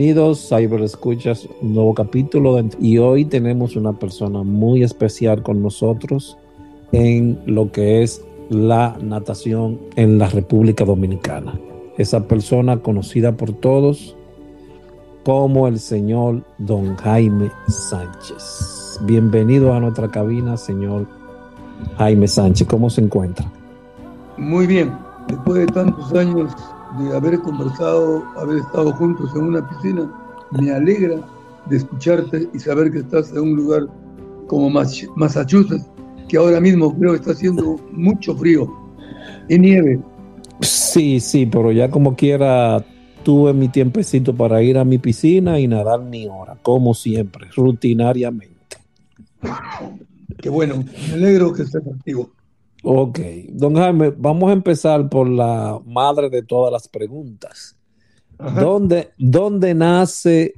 Bienvenidos, Cyber Escuchas, un nuevo capítulo. y hoy tenemos una persona muy especial con nosotros en lo que es la natación en la República Dominicana. Esa persona conocida por todos como el señor Don Jaime Sánchez. Bienvenido a nuestra cabina, señor Jaime Sánchez. ¿Cómo se encuentra? Muy bien. Después de tantos años de haber conversado, haber estado juntos en una piscina. Me alegra de escucharte y saber que estás en un lugar como Massachusetts, que ahora mismo creo que está haciendo mucho frío y nieve. Sí, sí, pero ya como quiera tuve mi tiempecito para ir a mi piscina y nadar mi hora, como siempre, rutinariamente. Qué bueno, me alegro que estés activo. Ok, don Jaime, vamos a empezar por la madre de todas las preguntas. ¿Dónde, ¿Dónde, nace,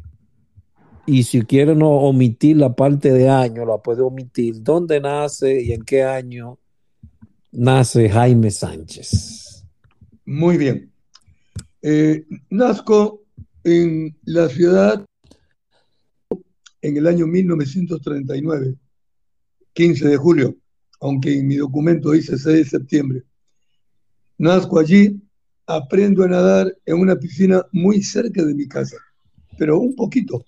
y si quiere no omitir la parte de año, la puede omitir, dónde nace y en qué año nace Jaime Sánchez? Muy bien. Eh, nazco en la ciudad en el año 1939, 15 de julio aunque en mi documento dice 6 de septiembre. Nazco allí aprendo a nadar en una piscina muy cerca de mi casa, pero un poquito.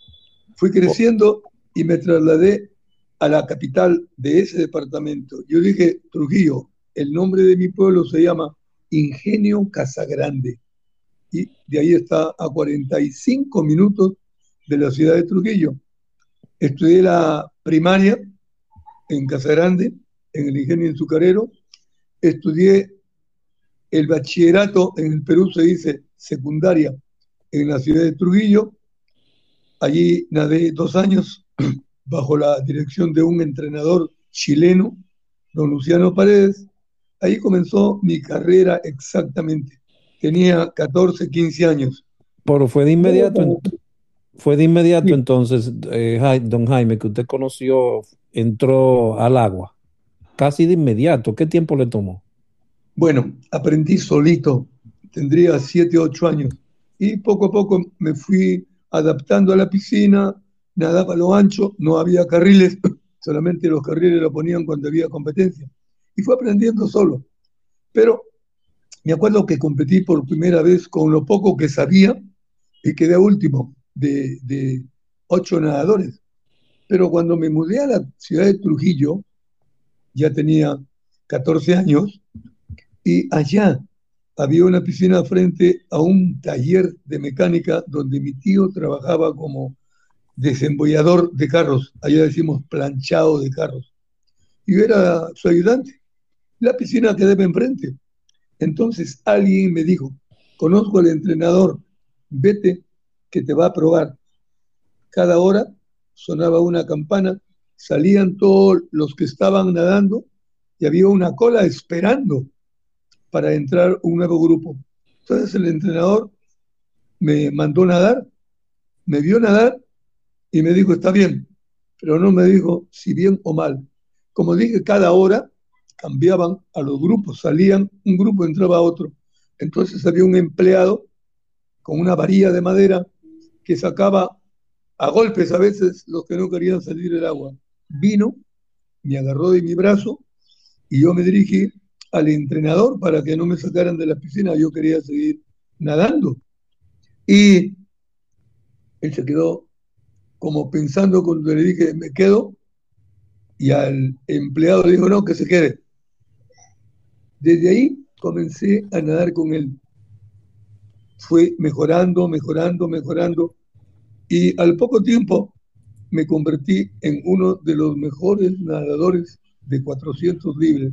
Fui creciendo y me trasladé a la capital de ese departamento. Yo dije, Trujillo, el nombre de mi pueblo se llama Ingenio Casagrande. Y de ahí está a 45 minutos de la ciudad de Trujillo. Estudié la primaria en Casagrande, en el Ingenio Azucarero. Estudié el bachillerato, en el Perú se dice secundaria, en la ciudad de Trujillo. Allí nadé dos años bajo la dirección de un entrenador chileno, don Luciano Paredes. Ahí comenzó mi carrera exactamente. Tenía 14, 15 años. Pero fue de inmediato, fue de inmediato entonces, eh, don Jaime, que usted conoció, entró al agua. Casi de inmediato. ¿Qué tiempo le tomó? Bueno, aprendí solito. Tendría 7, 8 años. Y poco a poco me fui adaptando a la piscina, nadaba a lo ancho, no había carriles, solamente los carriles lo ponían cuando había competencia. Y fue aprendiendo solo. Pero me acuerdo que competí por primera vez con lo poco que sabía y quedé último de, de ocho nadadores. Pero cuando me mudé a la ciudad de Trujillo, ya tenía 14 años, y allá había una piscina frente a un taller de mecánica donde mi tío trabajaba como desembollador de carros, allá decimos planchado de carros. Y yo era su ayudante. La piscina quedaba enfrente. Entonces alguien me dijo, conozco al entrenador, vete que te va a probar. Cada hora sonaba una campana, salían todos los que estaban nadando y había una cola esperando para entrar un nuevo grupo. Entonces el entrenador me mandó nadar, me vio nadar y me dijo, está bien, pero no me dijo si bien o mal. Como dije, cada hora cambiaban a los grupos, salían, un grupo entraba otro. Entonces había un empleado con una varilla de madera que sacaba a golpes a veces los que no querían salir del agua. Vino, me agarró de mi brazo y yo me dirigí al entrenador para que no me sacaran de la piscina. Yo quería seguir nadando. Y él se quedó como pensando cuando le dije, me quedo, y al empleado le dijo, no, que se quede. Desde ahí comencé a nadar con él. Fue mejorando, mejorando, mejorando, y al poco tiempo me convertí en uno de los mejores nadadores de 400 libres.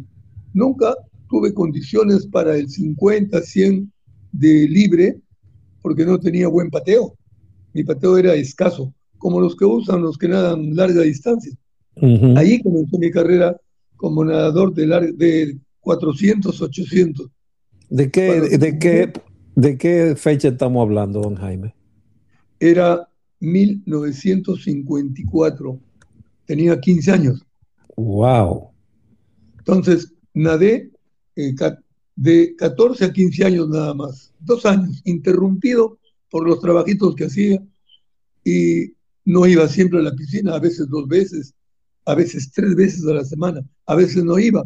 Nunca tuve condiciones para el 50, 100 de libre, porque no tenía buen pateo. Mi pateo era escaso como los que usan los que nadan larga distancia. Ahí comenzó mi carrera como nadador de, de 400, 800. ¿De qué, de, qué, ¿De qué fecha estamos hablando, don Jaime? Era 1954. Tenía 15 años. ¡Wow! Entonces, nadé eh, de 14 a 15 años nada más. Dos años, interrumpido por los trabajitos que hacía. Y no iba siempre a la piscina, a veces dos veces, a veces tres veces a la semana, a veces no iba.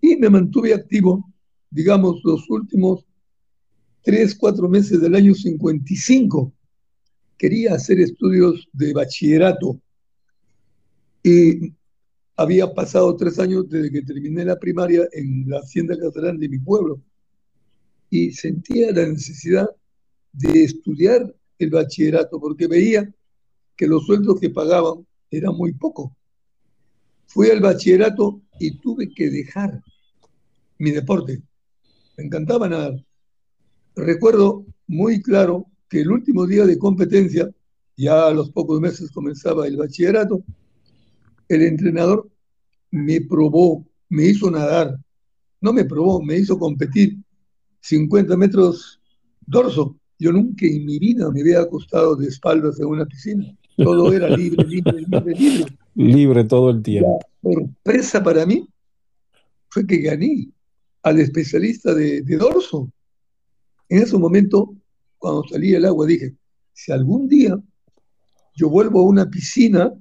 Y me mantuve activo, digamos, los últimos tres, cuatro meses del año 55. Quería hacer estudios de bachillerato y había pasado tres años desde que terminé la primaria en la hacienda catalán de mi pueblo y sentía la necesidad de estudiar el bachillerato porque veía que los sueldos que pagaban eran muy poco. Fui al bachillerato y tuve que dejar mi deporte. Me encantaba nadar. Recuerdo muy claro que el último día de competencia, ya a los pocos meses comenzaba el bachillerato, el entrenador me probó, me hizo nadar. No me probó, me hizo competir 50 metros dorso. Yo nunca en mi vida me había acostado de espaldas en una piscina. Todo era libre, libre, libre, libre. Libre todo el tiempo. La sorpresa para mí fue que gané al especialista de, dorso. En ese momento, cuando salí del agua, dije, si algún día yo vuelvo a una piscina,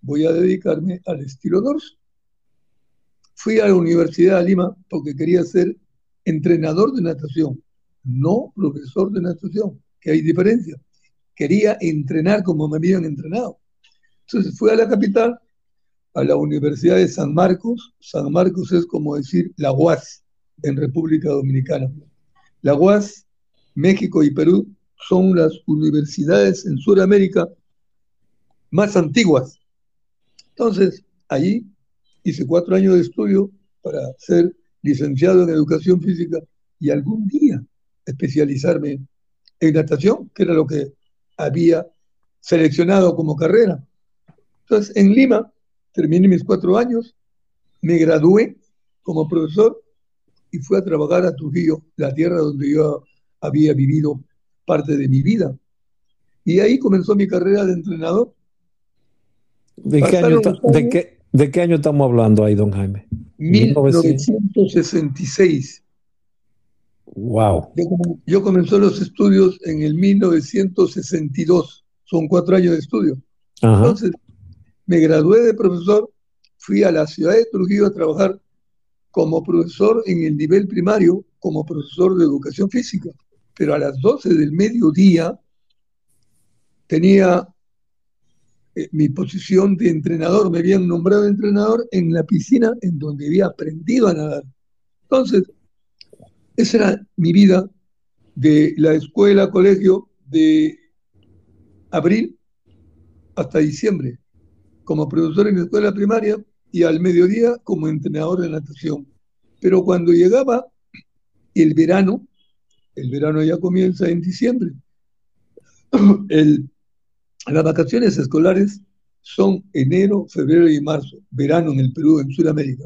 voy a dedicarme al estilo dorso. Fui a la Universidad de Lima porque quería ser entrenador de natación, no profesor de natación, que hay diferencia. Quería entrenar como me habían entrenado. Entonces fui a la capital, a la Universidad de San Marcos. San Marcos es como decir la UAS en República Dominicana. La UAS, México y Perú son las universidades en Sudamérica más antiguas. Entonces, allí hice cuatro años de estudio para ser licenciado en educación física y algún día especializarme en natación, que era lo que había seleccionado como carrera. Entonces, en Lima terminé mis cuatro años, me gradué como profesor y fui a trabajar a Trujillo, la tierra donde yo había vivido parte de mi vida. Y ahí comenzó mi carrera de entrenador. ¿De qué, año, ¿de, qué, ¿De qué, año, estamos hablando ahí, don Jaime? 1966. Wow. Yo, yo comencé los estudios en el 1962. Son cuatro años de estudio. Entonces, me gradué de profesor, fui a la ciudad de Trujillo a trabajar como profesor en el nivel primario, como profesor de educación física. Pero a las 12 del mediodía tenía eh, mi posición de entrenador, me habían nombrado entrenador en la piscina en donde había aprendido a nadar. Entonces, esa era mi vida de la escuela, colegio, de abril hasta diciembre, como profesor en la escuela primaria y al mediodía como entrenador de natación. Pero cuando llegaba el verano, el verano ya comienza en diciembre, las vacaciones escolares son enero, febrero y marzo, verano en el Perú, en Sudamérica.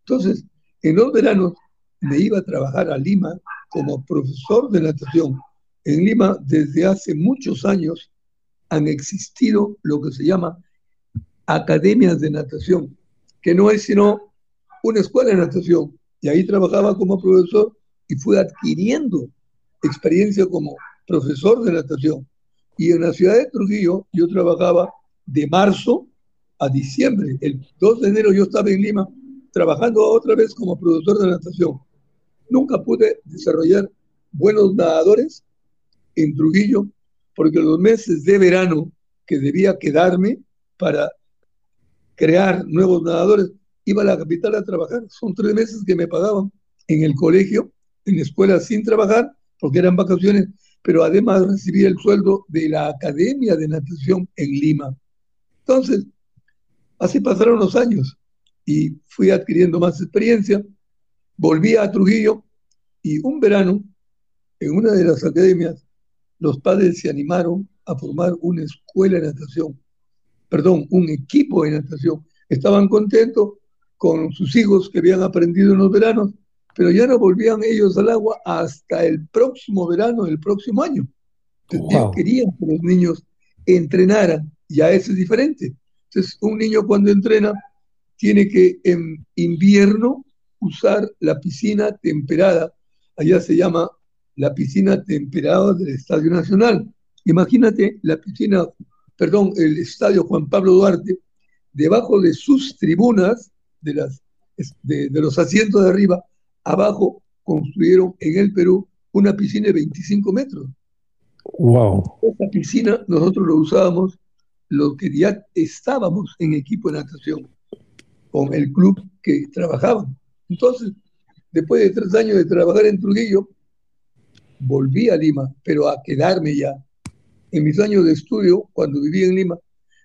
Entonces, en los veranos me iba a trabajar a Lima como profesor de natación. En Lima, desde hace muchos años, han existido lo que se llama academias de natación, que no es sino una escuela de natación. Y ahí trabajaba como profesor y fui adquiriendo experiencia como profesor de natación. Y en la ciudad de Trujillo yo trabajaba de marzo a diciembre. El 2 de enero yo estaba en Lima trabajando otra vez como profesor de natación. Nunca pude desarrollar buenos nadadores en Trujillo porque los meses de verano que debía quedarme para crear nuevos nadadores, iba a la capital a trabajar. Son tres meses que me pagaban en el colegio, en la escuela sin trabajar, porque eran vacaciones, pero además recibía el sueldo de la Academia de Natación en Lima. Entonces, así pasaron los años y fui adquiriendo más experiencia. Volví a Trujillo y un verano, en una de las academias, los padres se animaron a formar una escuela de natación perdón, un equipo de natación. Estaban contentos con sus hijos que habían aprendido en los veranos, pero ya no volvían ellos al agua hasta el próximo verano del próximo año. Querían que los niños entrenaran, ya eso es diferente. Entonces, un niño cuando entrena tiene que en invierno usar la piscina temperada. Allá se llama la piscina temperada del Estadio Nacional. Imagínate la piscina perdón, el estadio Juan Pablo Duarte, debajo de sus tribunas, de, las, de, los asientos de arriba, abajo construyeron en el Perú una piscina de 25 metros. Wow. Esa piscina nosotros lo usábamos los que ya estábamos en equipo de natación con el club que trabajaban. Entonces, después de tres años de trabajar en Trujillo, volví a Lima, pero a quedarme ya en mis años de estudio, cuando vivía en Lima,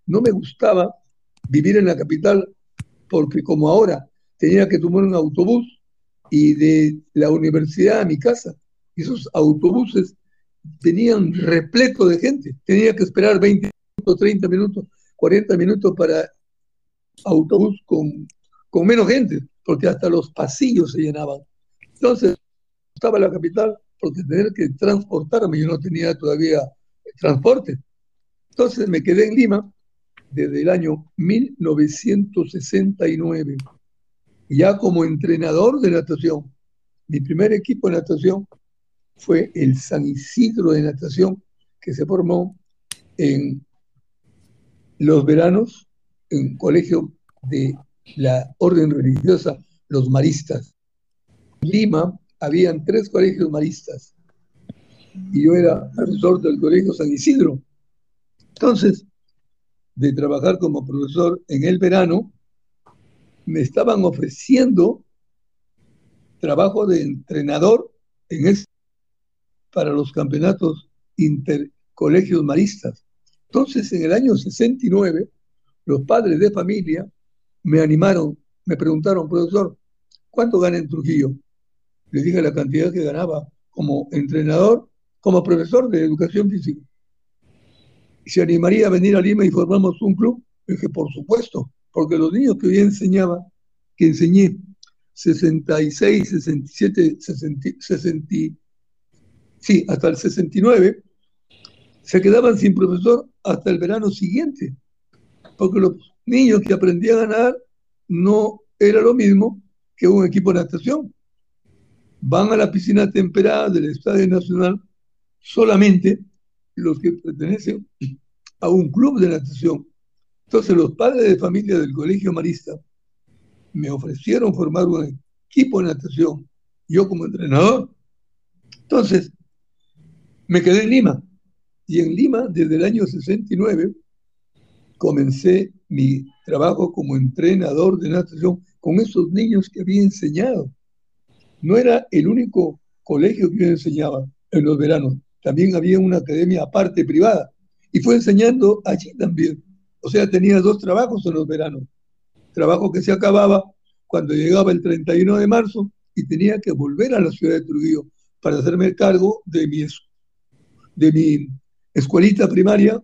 no me gustaba vivir en la capital porque como ahora tenía que tomar un autobús y de la universidad a mi casa, esos autobuses tenían repleto de gente, tenía que esperar 20 minutos, 30 minutos, 40 minutos para autobús con, con menos gente, porque hasta los pasillos se llenaban. Entonces, estaba la capital porque tener que transportarme, yo no tenía todavía transporte. Entonces me quedé en Lima desde el año 1969, ya como entrenador de natación. Mi primer equipo de natación fue el San Isidro de Natación, que se formó en los veranos en un colegio de la orden religiosa, los maristas. Lima habían tres colegios maristas y yo era profesor del Colegio San Isidro. Entonces, de trabajar como profesor en el verano, me estaban ofreciendo trabajo de entrenador en para los campeonatos intercolegios maristas. Entonces, en el año 69, los padres de familia me animaron, me preguntaron, profesor, ¿cuánto gana en Trujillo? Le dije la cantidad que ganaba como entrenador, como profesor de educación física. ¿Se animaría a venir a Lima y formamos un club? Dije, por supuesto, porque los niños que yo enseñaba, que enseñé 66, 67, 60, 60, sí, hasta el 69, se quedaban sin profesor hasta el verano siguiente, porque los niños que aprendían a nadar no era lo mismo que un equipo de natación. Van a la piscina temperada del Estadio Nacional solamente los que pertenecen a un club de natación. Entonces los padres de familia del Colegio Marista me ofrecieron formar un equipo de natación, yo como entrenador. Entonces, me quedé en Lima. Y en Lima, desde el año 69, comencé mi trabajo como entrenador de natación con esos niños que había enseñado. No era el único colegio que yo enseñaba en los veranos, también había una academia aparte privada y fue enseñando allí también. O sea, tenía dos trabajos en los veranos. Trabajo que se acababa cuando llegaba el 31 de marzo y tenía que volver a la ciudad de Trujillo para hacerme cargo de mi, de mi escuelita primaria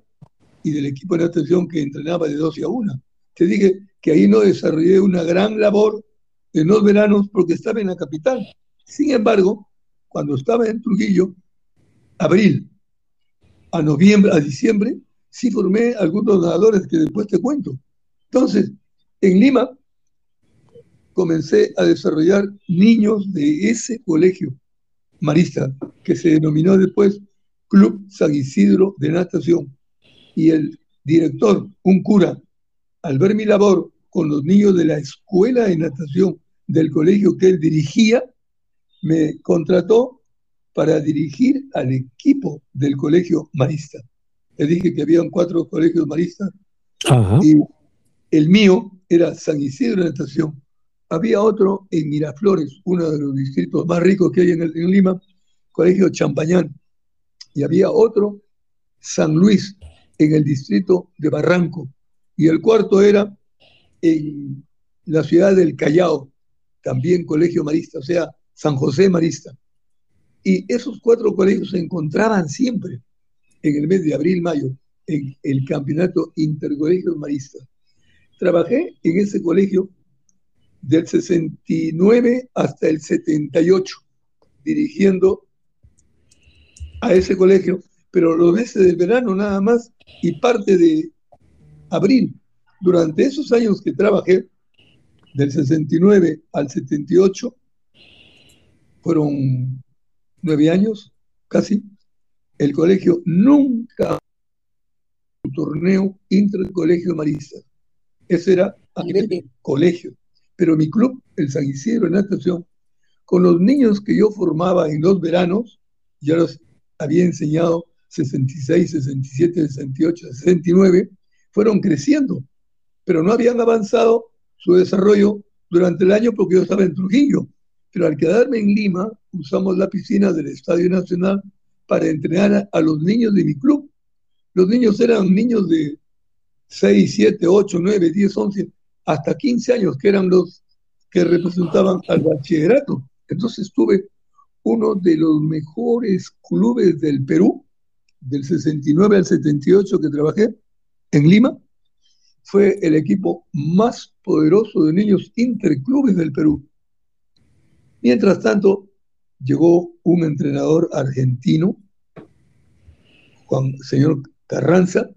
y del equipo de natación que entrenaba de 12 a 1. Te dije que ahí no desarrollé una gran labor en los veranos porque estaba en la capital. Sin embargo, cuando estaba en Trujillo, abril a noviembre, a diciembre, sí formé algunos nadadores que después te cuento. Entonces, en Lima comencé a desarrollar niños de ese colegio marista, que se denominó después Club San Isidro de Natación. Y el director, un cura, al ver mi labor con los niños de la escuela de natación del colegio que él dirigía, me contrató para dirigir al equipo del colegio marista. Le dije que habían cuatro colegios maristas y el mío era San Isidro de Natación. Había otro en Miraflores, uno de los distritos más ricos que hay en, en Lima, Colegio Champañán. Y había otro, San Luis, en el distrito de Barranco. Y el cuarto era en la ciudad del Callao, también Colegio Marista, o sea, San José Marista. Y esos cuatro colegios se encontraban siempre en el mes de abril, mayo, en el campeonato intercolegios maristas. Trabajé en ese colegio del 69 hasta el 78, dirigiendo a ese colegio, pero los meses del verano nada más y parte de abril. Durante esos años que trabajé, del 69 al 78, fueron nueve años, casi, el colegio nunca un torneo intercolegio marista. Ese era el colegio. Pero mi club, el San Isidro de Natación, con los niños que yo formaba en los veranos, ya los había enseñado 66, 67, 68, 69, fueron creciendo, pero no habían avanzado su desarrollo durante el año porque yo estaba en Trujillo. Pero al quedarme en Lima, usamos la piscina del Estadio Nacional para entrenar a, los niños de mi club. Los niños eran niños de 6, 7, 8, 9, 10, 11, hasta 15 años, que eran los que representaban al bachillerato. Entonces tuve uno de los mejores clubes del Perú, del 69 al 78 que trabajé en Lima. Fue el equipo más poderoso de niños interclubes del Perú. Mientras tanto, llegó un entrenador argentino, Juan señor Carranza,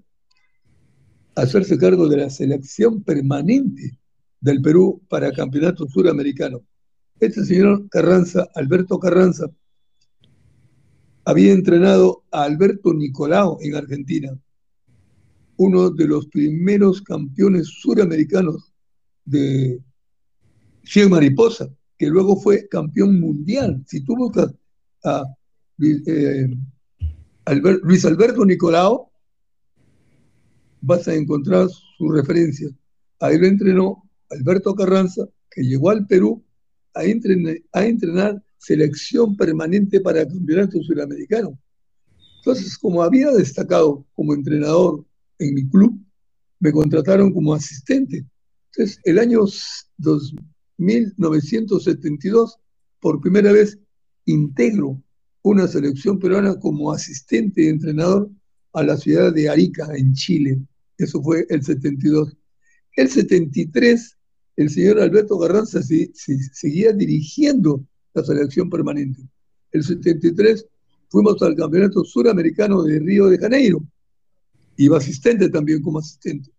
hacerse cargo de la selección permanente del Perú para campeonato suramericano. Este señor Carranza, Alberto Carranza, había entrenado a Alberto Nicolao en Argentina, uno de los primeros campeones suramericanos de 100 mariposa que luego fue campeón mundial. Si tú buscas a eh, Luis Alberto Nicolao, vas a encontrar su referencia. Ahí lo entrenó Alberto Carranza, que llegó al Perú a entrenar, selección permanente para campeonato sudamericano. Entonces, como había destacado como entrenador en mi club, me contrataron como asistente. Entonces, el año 1972, por primera vez, integro una selección peruana como asistente de entrenador a la ciudad de Arica, en Chile. Eso fue el 72. El 73, el señor Alberto Garranza seguía dirigiendo la selección permanente. El 73 fuimos al Campeonato Suramericano de Río de Janeiro. Iba asistente también como asistente.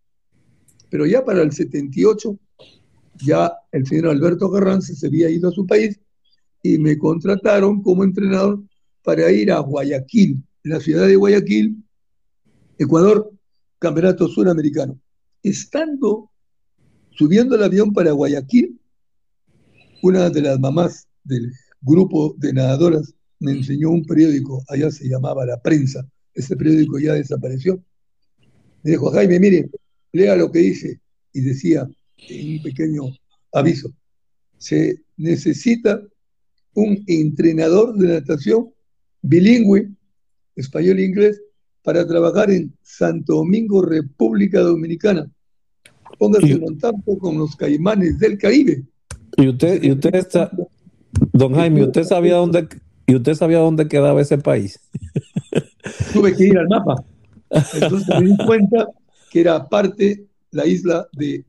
Pero ya para el 78, ya el señor Alberto Garranza se había ido a su país y me contrataron como entrenador para ir a Guayaquil, la ciudad de Guayaquil, Ecuador, Campeonato Suramericano. Estando subiendo el avión para Guayaquil, una de las mamás del grupo de nadadoras me enseñó un periódico, allá se llamaba La Prensa, ese periódico ya desapareció. Me dijo, Jaime, mire, lea lo que dice. Y decía, en un pequeño aviso, se necesita un entrenador de natación bilingüe, español e inglés, para trabajar en Santo Domingo, República Dominicana. Póngase en contacto con los caimanes del Caribe. Y usted, y usted está, don Jaime, ¿usted sabía dónde, y usted sabía dónde quedaba ese país? Tuve que ir al mapa. Entonces me di cuenta que era parte la isla de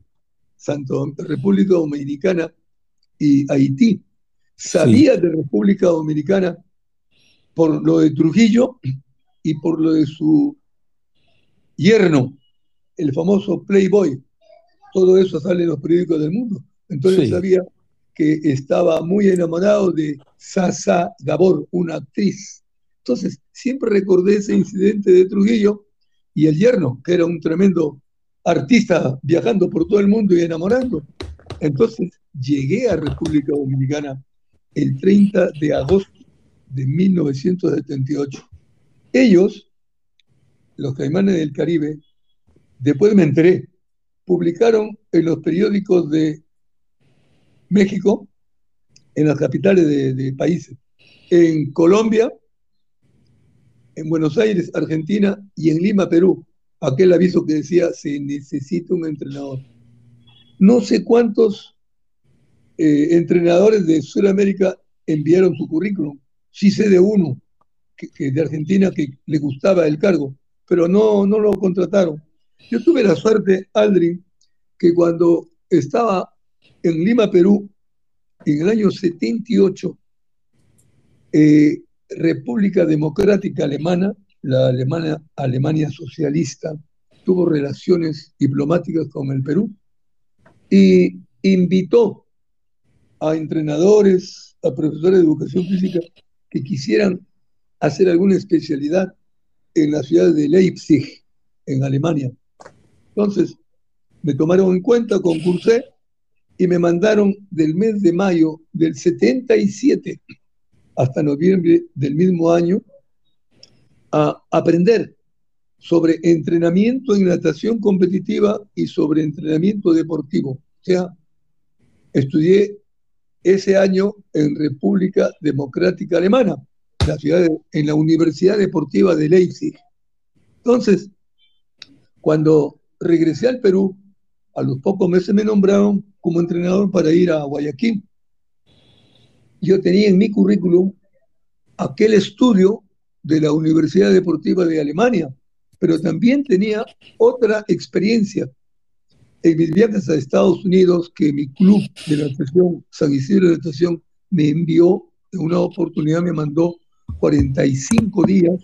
Santo República Dominicana y Haití. Sabía de República Dominicana por lo de Trujillo y por lo de su yerno, el famoso Playboy. Todo eso sale en los periódicos del mundo. Entonces sabía que estaba muy enamorado de Sasa Gabor, una actriz. Entonces siempre recordé ese incidente de Trujillo y el yerno, que era un tremendo artista viajando por todo el mundo y enamorando. Entonces llegué a República Dominicana el 30 de agosto de 1978. Ellos, los caimanes del Caribe, después me enteré, publicaron en los periódicos de México, en las capitales de, países, en Colombia, en Buenos Aires, Argentina y en Lima, Perú, aquel aviso que decía se necesita un entrenador. No sé cuántos eh, entrenadores de Sudamérica enviaron su currículum, sí sé de uno que, de Argentina que le gustaba el cargo, pero no, no lo contrataron. Yo tuve la suerte, Aldrin, que cuando estaba en Lima, Perú, en el año 78, eh, República Democrática Alemana, la Alemania, Alemania socialista, tuvo relaciones diplomáticas con el Perú y invitó a entrenadores, a profesores de educación física que quisieran hacer alguna especialidad en la ciudad de Leipzig, en Alemania. Entonces, me tomaron en cuenta, concursé y me mandaron del mes de mayo del 77 hasta noviembre del mismo año a aprender sobre entrenamiento en natación competitiva y sobre entrenamiento deportivo. O sea, estudié ese año en República Democrática Alemana, en la Universidad Deportiva de Leipzig. Entonces, cuando regresé al Perú, a los pocos meses me nombraron como entrenador para ir a Guayaquil. Yo tenía en mi currículum aquel estudio de la Universidad Deportiva de Alemania, pero también tenía otra experiencia en mis viajes a Estados Unidos que mi club de natación, San Isidro de Natación, me envió, en una oportunidad me mandó 45 días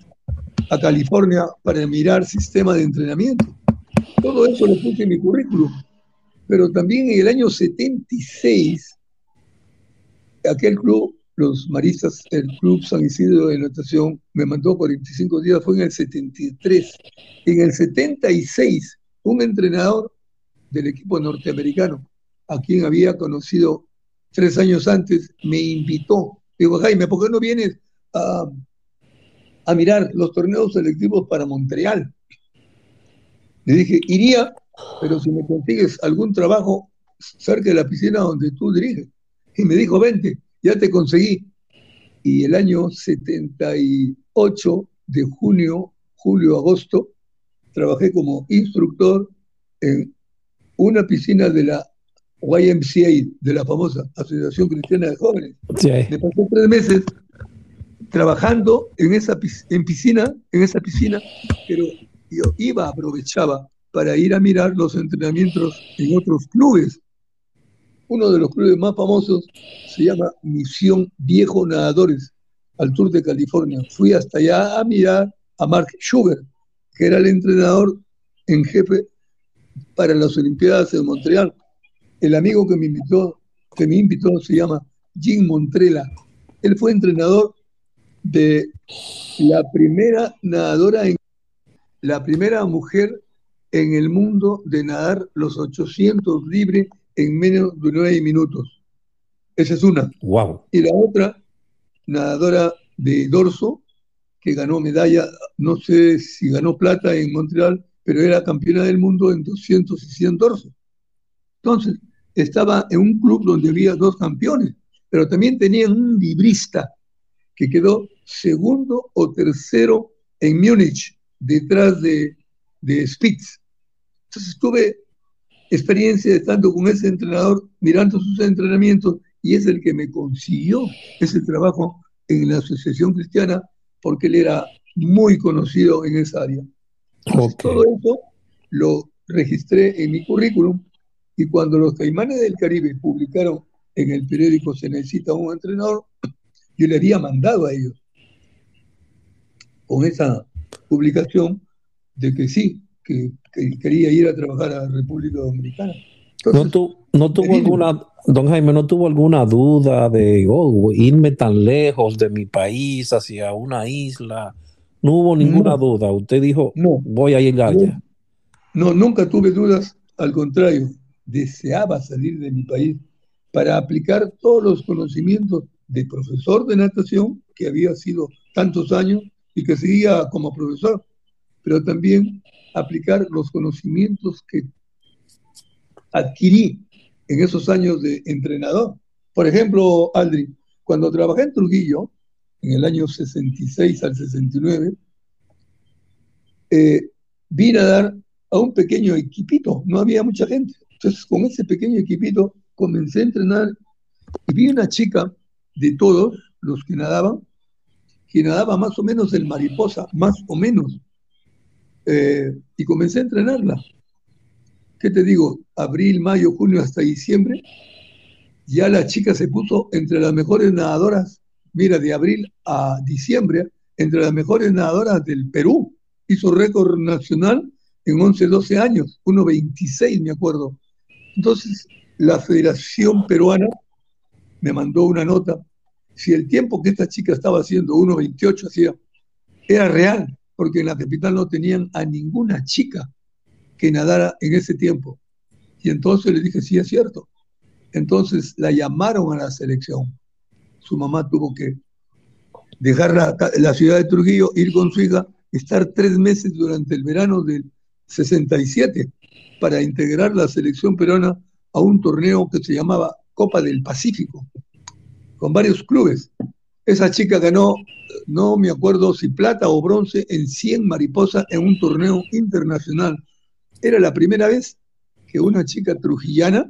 a California para mirar sistema de entrenamiento. Todo eso lo puse en mi currículum. Pero también en el año 76, aquel club, los maristas, el Club San Isidro de Natación, me mandó 45 días, fue en el 73. En el 76, un entrenador del equipo norteamericano, a quien había conocido tres años antes, me invitó. Digo, Jaime, ¿por qué no vienes a, a mirar los torneos selectivos para Montreal? Le dije, iría, pero si me consigues algún trabajo cerca de la piscina donde tú diriges. Y me dijo, vente, ya te conseguí. Y el año 78 de junio, julio, agosto, trabajé como instructor en una piscina de la YMCA, de la famosa Asociación Cristiana de Jóvenes. Me pasé tres meses trabajando en esa en piscina, en esa piscina, pero yo iba, aprovechaba para ir a mirar los entrenamientos en otros clubes. Uno de los clubes más famosos se llama Misión Viejo Nadadores, al sur de California. Fui hasta allá a mirar a Mark Sugar, que era el entrenador en jefe para las Olimpiadas de Montreal. El amigo que me invitó, que me invitó se llama Jim Montrela. Él fue entrenador de la primera nadadora en la primera mujer en el mundo de nadar los 800 libres en menos de nueve minutos. Esa es una. Wow. Y la otra, nadadora de dorso, que ganó medalla, no sé si ganó plata en Montreal, pero era campeona del mundo en 200 y 100 dorsos. Entonces, estaba en un club donde había dos campeones, pero también tenían un librista que quedó segundo o tercero en Múnich, detrás de, de Spitz. Entonces tuve experiencia estando con ese entrenador, mirando sus entrenamientos, y es el que me consiguió ese trabajo en la Asociación Cristiana, porque él era muy conocido en esa área. Todo eso lo registré en mi currículum y cuando los Caimanes del Caribe publicaron en el periódico Se necesita un entrenador, yo le había mandado a ellos con esa publicación de que sí, que, quería ir a trabajar a la República Dominicana. ¿No, tuvo alguna, don Jaime, no tuvo alguna duda de oh, irme tan lejos de mi país hacia una isla? No hubo ninguna duda. Usted dijo, no, voy a ir allá. No, nunca tuve dudas. Al contrario, deseaba salir de mi país para aplicar todos los conocimientos de profesor de natación, que había sido tantos años y que seguía como profesor, pero también aplicar los conocimientos que adquirí en esos años de entrenador. Por ejemplo, Aldri, cuando trabajé en Trujillo, en el año 66 al 69, eh, vine a dar a un pequeño equipito, no había mucha gente. Entonces, con ese pequeño equipito comencé a entrenar y vi una chica de todos los que nadaban, que nadaba más o menos el mariposa, más o menos. Eh, y comencé a entrenarla. ¿Qué te digo? Abril, mayo, junio hasta diciembre, ya la chica se puso entre las mejores nadadoras, mira, de abril a diciembre, entre las mejores nadadoras del Perú. Hizo récord nacional en 11, 12 años, 1.26 me acuerdo. Entonces, la Federación Peruana me mandó una nota. Si el tiempo que esta chica estaba haciendo, 1.28 hacía, era real, porque en la capital no tenían a ninguna chica que nadara en ese tiempo. Y entonces le dije, sí, es cierto. Entonces la llamaron a la selección. Su mamá tuvo que dejar la, ciudad de Trujillo, ir con su hija, estar tres meses durante el verano del 67 para integrar la selección peruana a un torneo que se llamaba Copa del Pacífico, con varios clubes. Esa chica ganó, no me acuerdo si plata o bronce, en 100 mariposas en un torneo internacional. Era la primera vez que una chica trujillana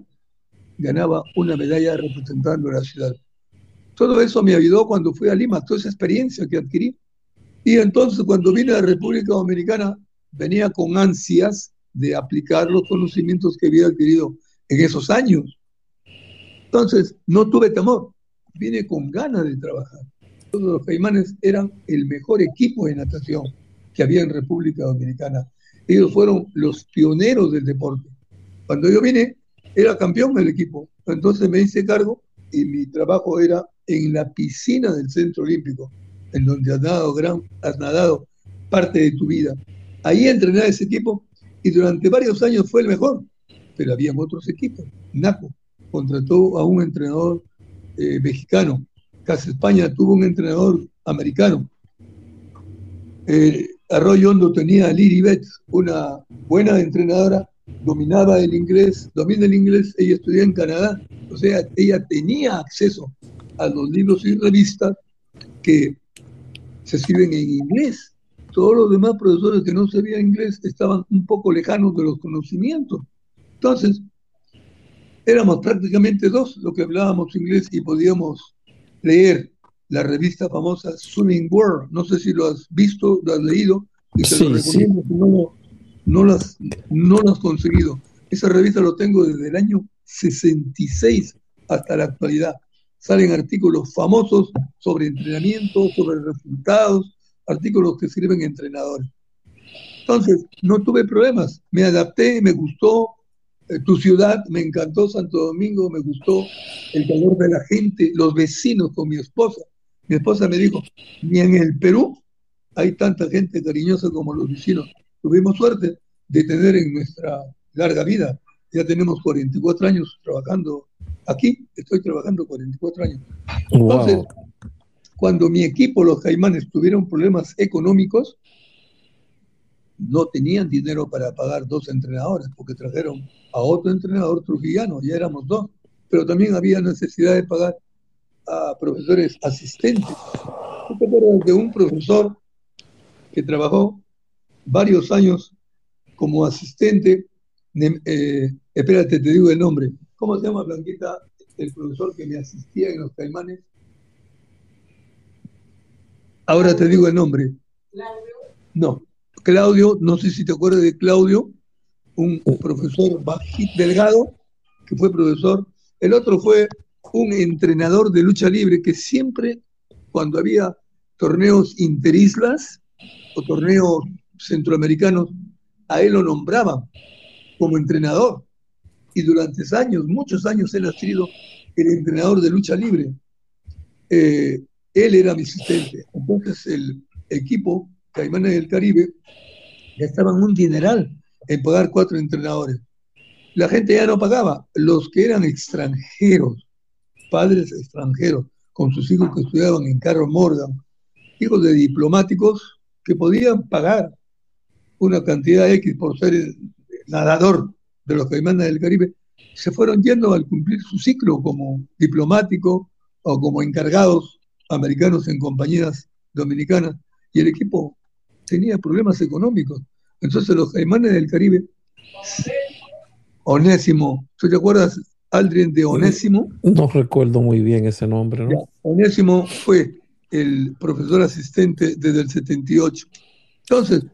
ganaba una medalla representando a la ciudad. Todo eso me ayudó cuando fui a Lima, toda esa experiencia que adquirí. Y entonces cuando vine a la República Dominicana, venía con ansias de aplicar los conocimientos que había adquirido en esos años. Entonces, no tuve temor, vine con ganas de trabajar. Todos los caimanes eran el mejor equipo de natación que había en República Dominicana. Ellos fueron los pioneros del deporte. Cuando yo vine, era campeón del equipo. Entonces me hice cargo y mi trabajo era en la piscina del Centro Olímpico, en donde has nadado, gran, has nadado parte de tu vida. Ahí entrené a ese equipo y durante varios años fue el mejor, pero había otros equipos. NACO contrató a un entrenador eh, mexicano. Casa España tuvo un entrenador americano. Eh, Arroyo Hondo tenía a Liri Betts, una buena entrenadora, dominaba el inglés, domina el inglés, ella estudió en Canadá, o sea, ella tenía acceso a los libros y revistas que se escriben en inglés. Todos los demás profesores que no sabían inglés estaban un poco lejanos de los conocimientos. Entonces, éramos prácticamente dos los que hablábamos inglés y podíamos leer la revista famosa Swimming World. No sé si lo has visto, lo has leído, y te lo recomiendo no, no, las, no lo has conseguido. Esa revista lo tengo desde el año 66 hasta la actualidad. Salen artículos famosos sobre entrenamiento, sobre resultados, artículos que sirven entrenadores. Entonces, no tuve problemas, me adapté, me gustó, eh, tu ciudad, me encantó Santo Domingo, me gustó el calor de la gente, los vecinos con mi esposa. Mi esposa me dijo, ni en el Perú hay tanta gente cariñosa como los vecinos. Tuvimos suerte de tener en nuestra larga vida, ya tenemos 44 años trabajando aquí, estoy trabajando 44 años. Entonces, cuando mi equipo, los Caimanes, tuvieron problemas económicos, no tenían dinero para pagar dos entrenadores, porque trajeron a otro entrenador trujillano, ya éramos dos, pero también había necesidad de pagar a profesores asistentes. ¿Tú te acuerdas de un profesor que trabajó varios años como asistente? Eh, espérate, te digo el nombre. ¿Cómo se llama, Blanquita, el profesor que me asistía en los caimanes? Ahora te digo el nombre. No, Claudio, no sé si te acuerdas de Claudio, un, profesor bajito, delgado, que fue profesor. El otro fue un entrenador de lucha libre que siempre, cuando había torneos interislas o torneos centroamericanos, a él lo nombraban como entrenador. Y durante años, muchos años, él ha sido el entrenador de lucha libre. Eh, él era mi asistente. Entonces el equipo Caimanes del Caribe gastaban un dineral en pagar cuatro entrenadores. La gente ya no pagaba. Los que eran extranjeros, padres extranjeros, con sus hijos que estudiaban en Carlos Morgan, hijos de diplomáticos que podían pagar una cantidad X por ser nadador de los caimanes del Caribe, se fueron yendo al cumplir su ciclo como diplomático o como encargados americanos en compañías dominicanas y el equipo tenía problemas económicos. Entonces los caimanes del Caribe, Onésimo, ¿tú te acuerdas, Aldrin, de Onésimo? No recuerdo muy bien ese nombre, ¿no? Onésimo fue el profesor asistente desde el 78. Entonces,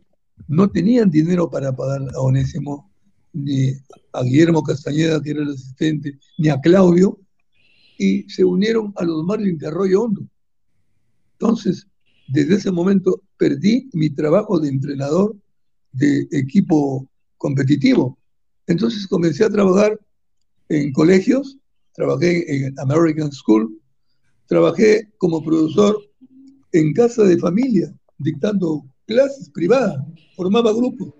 no tenían dinero para pagar a Onésimo, ni a Guillermo Castañeda, que era el asistente, ni a Claudio, y se unieron a los Marlins de Arroyo Hondo. Entonces, desde ese momento perdí mi trabajo de entrenador de equipo competitivo. Entonces comencé a trabajar en colegios, trabajé en American School, trabajé como profesor en casa de familia, dictando clases privadas, formaba grupos.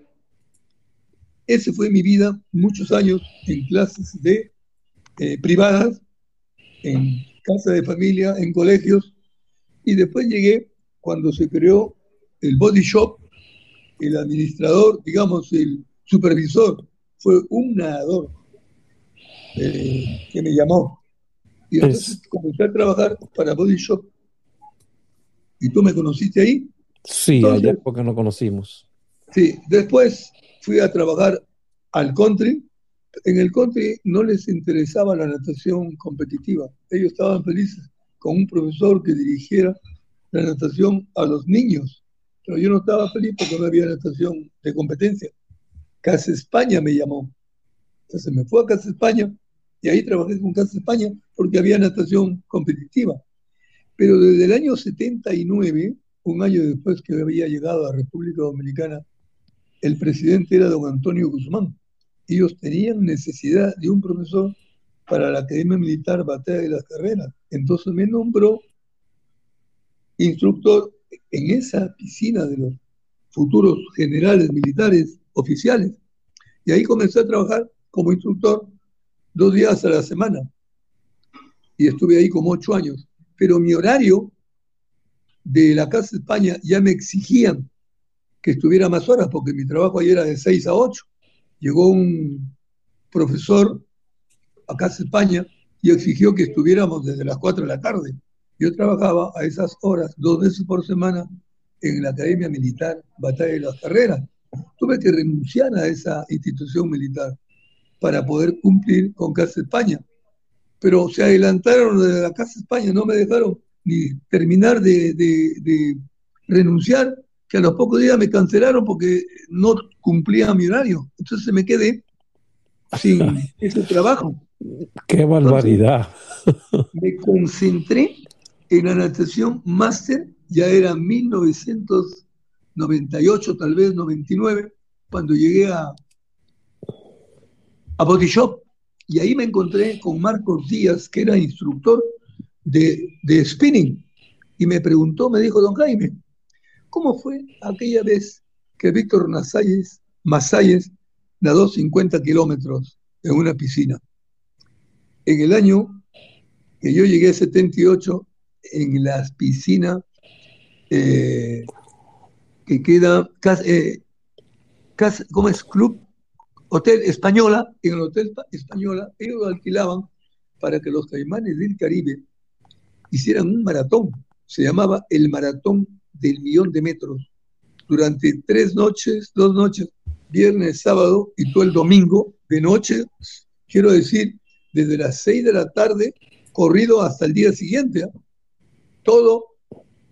Ese fue mi vida, muchos años en clases de eh, privadas, en casa de familia, en colegios, y después llegué cuando se creó el Body Shop, el administrador, digamos, el supervisor, fue un nadador eh, que me llamó. Y entonces comencé a trabajar para Body Shop. ¿Y tú me conociste ahí? Sí, ayer porque nos conocimos. Sí, después fui a trabajar al country. En el country no les interesaba la natación competitiva. Ellos estaban felices con un profesor que dirigiera la natación a los niños, pero yo no estaba feliz porque no había natación de competencia. Casa España me llamó. Entonces me fui a Casa España y ahí trabajé con Casa España porque había natación competitiva. Pero desde el año 79, un año después que había llegado a República Dominicana, el presidente era don Antonio Guzmán. Ellos tenían necesidad de un profesor para la Academia Militar Batalla de las Carreras. Entonces me nombró instructor en esa piscina de los futuros generales militares oficiales. Y ahí comencé a trabajar como instructor dos días a la semana. y estuve ahí como ocho años. Pero mi horario de la Casa España ya me exigían que estuviera más horas, porque mi trabajo ahí era de seis a ocho. Llegó un profesor a Casa España y exigió que estuviéramos desde las cuatro de la tarde. Yo trabajaba a esas horas, dos veces por semana, en la Academia Militar Batalla de las Carreras. Tuve que renunciar a esa institución militar para poder cumplir con Casa España. Pero se adelantaron de la Casa España, no me dejaron ni terminar de renunciar, que a los pocos días me cancelaron porque no cumplía mi horario. Entonces me quedé sin ese trabajo. ¡Qué barbaridad! me concentré en la natación máster, ya era 1998, tal vez 99, cuando llegué a, a Body Shop. Y ahí me encontré con Marcos Díaz, que era instructor de, de spinning. Y me preguntó, me dijo, don Jaime, ¿cómo fue aquella vez que Víctor Masalles, nadó 50 kilómetros en una piscina? En el año que yo llegué a 78, en las piscinas eh, que queda, eh, ¿cómo es? Club, Hotel Española, en el Hotel Española, ellos lo alquilaban para que los caimanes del Caribe hicieran un maratón, se llamaba el Maratón del Millón de Metros, durante tres noches, dos noches, viernes, sábado y todo el domingo, de noche, quiero decir, desde las seis de la tarde, corrido hasta el día siguiente. ¿ah? todo,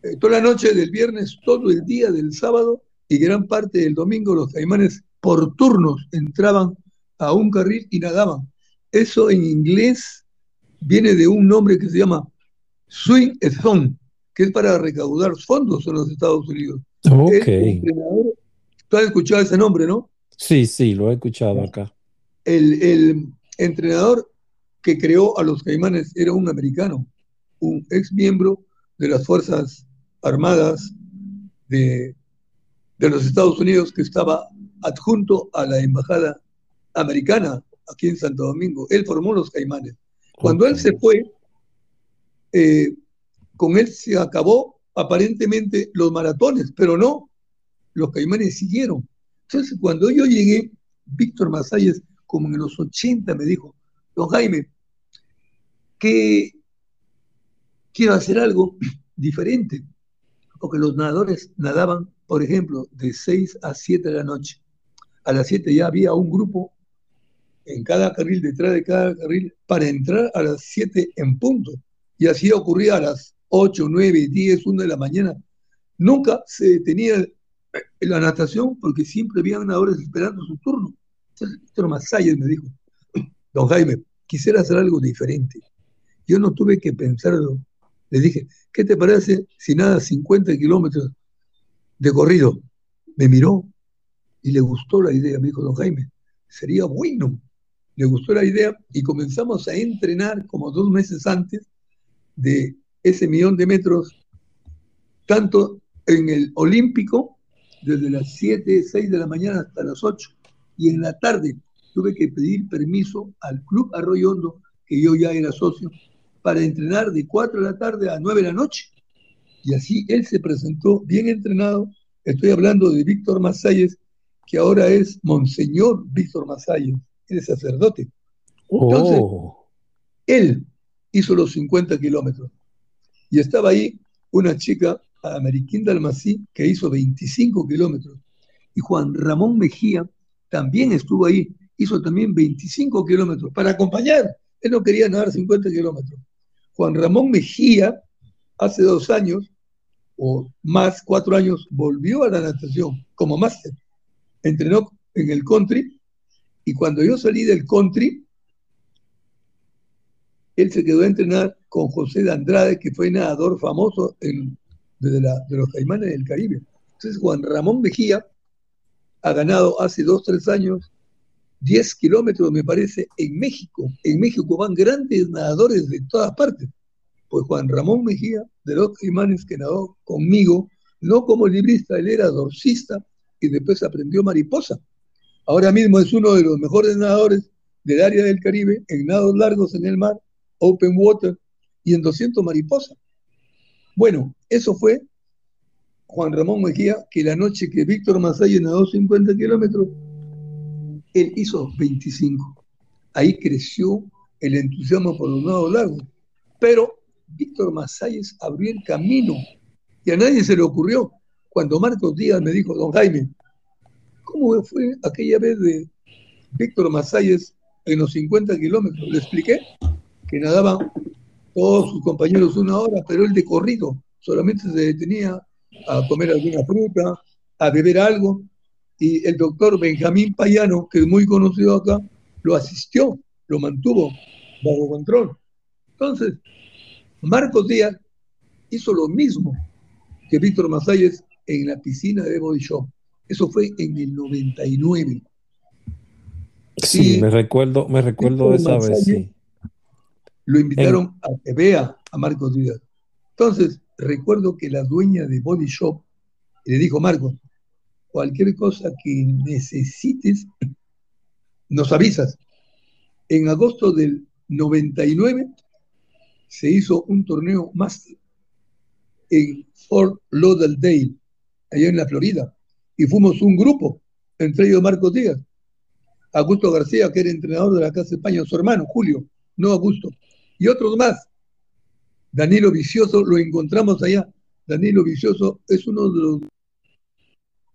eh, toda la noche del viernes, todo el día del sábado y gran parte del domingo los caimanes por turnos entraban a un carril y nadaban. Eso en inglés viene de un nombre que se llama Swing Zone, que es para recaudar fondos en los Estados Unidos. Okay. Tú has escuchado ese nombre, ¿no? Sí, sí, lo he escuchado acá. El, el entrenador que creó a los caimanes era un americano, un ex miembro de las Fuerzas Armadas de, los Estados Unidos que estaba adjunto a la Embajada Americana aquí en Santo Domingo. Él formó los caimanes. Cuando él se fue, eh, con él se acabó aparentemente los maratones, pero no, los caimanes siguieron. Entonces, cuando yo llegué, Víctor Masalles, como en los 80, me dijo, don Jaime, ¿qué, quiero hacer algo diferente, porque los nadadores nadaban, por ejemplo, de 6 a 7 de la noche. A las 7 ya había un grupo en cada carril, detrás de cada carril, para entrar a las 7 en punto. Y así ocurría a las 8, 9, 10, 1 de la mañana. Nunca se detenía la natación porque siempre había nadadores esperando su turno. Entonces, Víctor Masalles me dijo, don Jaime, quisiera hacer algo diferente. Yo no tuve que pensarlo le dije, ¿qué te parece si nada 50 kilómetros de corrido? Me miró y le gustó la idea. Me dijo, don Jaime, sería bueno. Le gustó la idea y comenzamos a entrenar como dos meses antes de ese millón de metros, tanto en el Olímpico, desde las 7, 6 de la mañana hasta las 8, y en la tarde tuve que pedir permiso al Club Arroyo Hondo, que yo ya era socio, para entrenar de 4 de la tarde a 9 de la noche. Y así él se presentó bien entrenado. Estoy hablando de Víctor Masalles, que ahora es Monseñor Víctor Masalles, él es sacerdote. Entonces, oh. él hizo los 50 kilómetros. Y estaba ahí una chica, Ameriquín Almací, que hizo 25 kilómetros. Y Juan Ramón Mejía también estuvo ahí, hizo también 25 kilómetros para acompañar. Él no quería nadar 50 kilómetros. Juan Ramón Mejía, hace dos años, o más, cuatro años, volvió a la natación como máster. Entrenó en el country y cuando yo salí del country, él se quedó a entrenar con José de Andrade, que fue nadador famoso de, de los Caimanes del Caribe. Entonces Juan Ramón Mejía ha ganado hace dos, tres años 10 kilómetros, me parece, en México. En México van grandes nadadores de todas partes. Pues Juan Ramón Mejía, de los imanes que nadó conmigo, no como librista, él era dorsista y después aprendió mariposa. Ahora mismo es uno de los mejores nadadores del área del Caribe en nados largos en el mar, open water, y en 200 mariposa. Bueno, eso fue Juan Ramón Mejía, que la noche que Víctor Masaya nadó 50 kilómetros, él hizo 25. Ahí creció el entusiasmo por los nuevos lagos. Pero Víctor Masalles abrió el camino y a nadie se le ocurrió. Cuando Marcos Díaz me dijo, don Jaime, ¿cómo fue aquella vez de Víctor Masalles en los 50 kilómetros? Le expliqué que nadaban todos sus compañeros una hora, pero él de corrido solamente se detenía a comer alguna fruta, a beber algo, y el doctor Benjamín Payano, que es muy conocido acá, lo asistió, lo mantuvo bajo control. Entonces, Marcos Díaz hizo lo mismo que Víctor Masalles en la piscina de Body Shop. Eso fue en el 99. Sí, me recuerdo, me recuerdo esa vez, sí. Lo invitaron a que vea a Marcos Díaz. Entonces, recuerdo que la dueña de Body Shop le dijo, Marcos, cualquier cosa que necesites, nos avisas. En agosto del 99 se hizo un torneo más en Fort Lauderdale, allá en la Florida, y fuimos un grupo, entre ellos Marcos Díaz, Augusto García, que era entrenador de la Casa de España, su hermano Julio, no Augusto, y otros más. Danilo Vicioso, lo encontramos allá. Danilo Vicioso es uno de los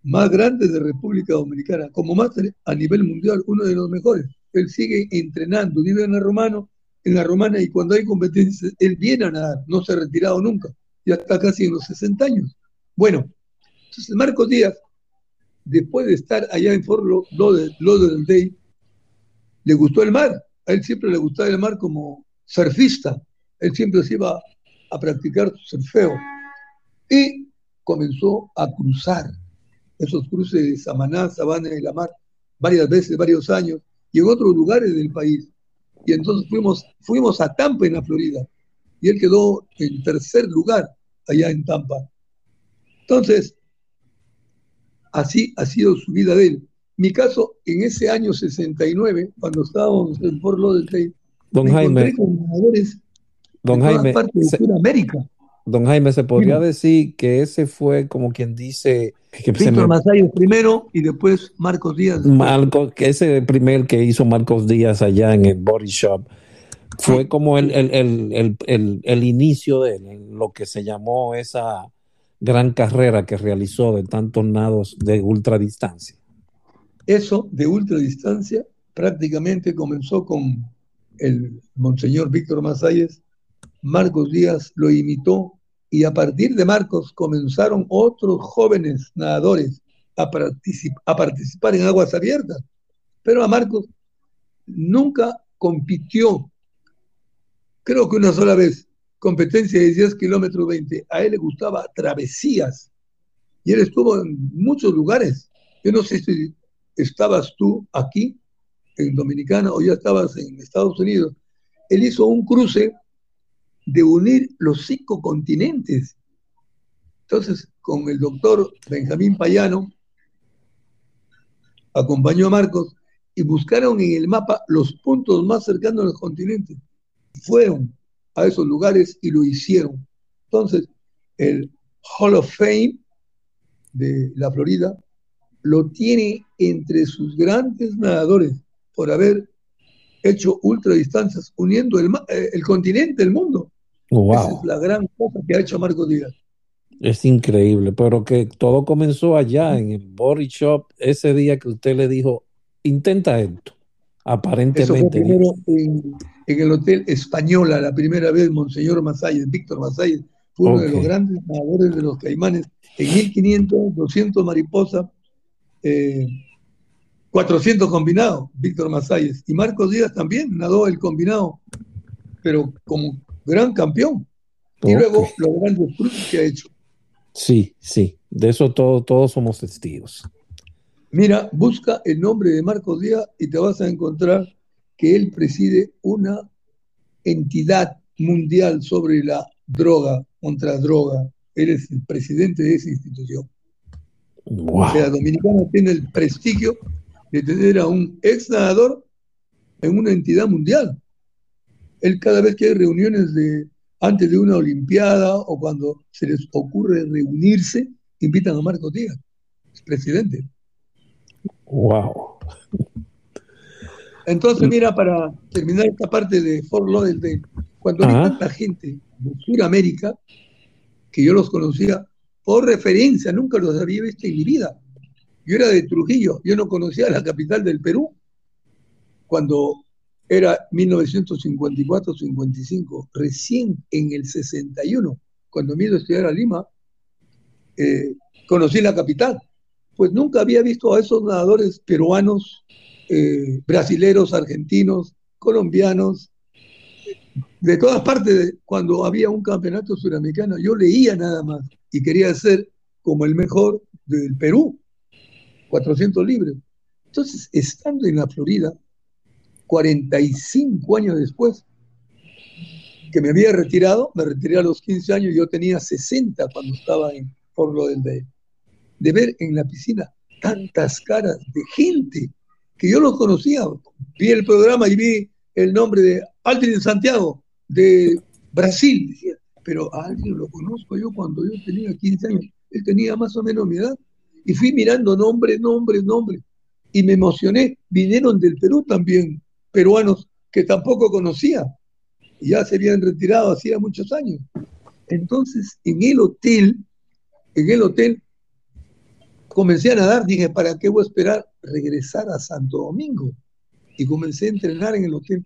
más grandes de República Dominicana, como máster a nivel mundial, uno de los mejores. Él sigue entrenando, vive en la Romano, en la Romana, y cuando hay competencias, él viene a nadar, no se ha retirado nunca, ya está casi en los 60 años. Bueno, entonces Marcos Díaz, después de estar allá en Fort Lauderdale, le gustó el mar, a él siempre le gustaba el mar como surfista, él siempre se iba a practicar surfeo y comenzó a cruzar esos cruces de Samaná, Sabana y la Mar varias veces, varios años, y en otros lugares del país. Y entonces fuimos, fuimos a Tampa, en la Florida, y él quedó en tercer lugar allá en Tampa. Entonces, así ha sido su vida de él. Mi caso, en ese año 69, cuando estábamos en Fort Lauderdale, Don Jaime, Don Jaime, se, Don Jaime, se podría decir que ese fue como quien dice. Que Víctor me... primero y después Marcos Díaz. Marcos, que ese primer que hizo Marcos Díaz allá en el Body Shop fue como el, el, el, el, inicio de lo que se llamó esa gran carrera que realizó de tantos nados de ultradistancia. Eso de ultradistancia prácticamente comenzó con el Monseñor Víctor Masalles Marcos Díaz lo imitó y a partir de Marcos comenzaron otros jóvenes nadadores a, a participar en aguas abiertas. Pero a Marcos nunca compitió, creo que una sola vez, competencia de 10 kilómetros 20. A él le gustaba travesías y él estuvo en muchos lugares. Yo no sé si estabas tú aquí en Dominicana o ya estabas en Estados Unidos. Él hizo un cruce de unir los cinco continentes. Entonces, con el doctor Benjamín Payano, acompañó a Marcos y buscaron en el mapa los puntos más cercanos a los continentes. Fueron a esos lugares y lo hicieron. Entonces, el Hall of Fame de la Florida lo tiene entre sus grandes nadadores por haber hecho ultradistancias uniendo el, eh, el continente, el mundo. Esa es la gran cosa que ha hecho Marco Díaz. Es increíble, pero que todo comenzó allá en el body shop ese día que usted le dijo, intenta esto. Aparentemente. primero en, el Hotel Española, la primera vez, Monseñor Masalles, Víctor Masalles, fue uno de los grandes nadadores de los caimanes. En 1500, 200 mariposas, 400 combinados, Víctor Masalles. Y Marcos Díaz también nadó el combinado, pero como gran campeón. Y luego los grandes frutos que ha hecho. Sí, sí, de eso todo, todos somos testigos. Mira, busca el nombre de Marcos Díaz y te vas a encontrar que él preside una entidad mundial sobre la droga, contra droga. Él es el presidente de esa institución. O sea, Dominicana tiene el prestigio de tener a un ex nadador en una entidad mundial. Él cada vez que hay reuniones de antes de una Olimpiada o cuando se les ocurre reunirse, invitan a Marco Díaz, presidente. Wow. Entonces, mira, para terminar esta parte de Fort Lauderdale, cuando vi tanta gente de Sudamérica, que yo los conocía por referencia, nunca los había visto en mi vida. Yo era de Trujillo, yo no conocía la capital del Perú. Cuando era 1954-55, recién en el 61, cuando me iba a estudiar a Lima, eh, conocí la capital. Pues nunca había visto a esos nadadores peruanos, eh, brasileros, argentinos, colombianos, de todas partes, cuando había un campeonato suramericano, yo leía nada más y quería ser como el mejor del Perú, 400 libres. Entonces, estando en la Florida, 45 años después que me había retirado, me retiré a los 15 años, yo tenía 60 cuando estaba en Fort Lauderdale, de ver en la piscina tantas caras de gente que yo los conocía. Vi el programa y vi el nombre de Aldrin Santiago, de Brasil, pero a alguien lo conozco yo cuando yo tenía 15 años, él tenía más o menos mi edad, y fui mirando nombre, nombre, nombre, y me emocioné. Vinieron del Perú también peruanos que tampoco conocía, ya se habían retirado hacía muchos años. Entonces, en el hotel, en el hotel, comencé a nadar, dije, ¿para qué voy a esperar regresar a Santo Domingo? Y comencé a entrenar en el hotel.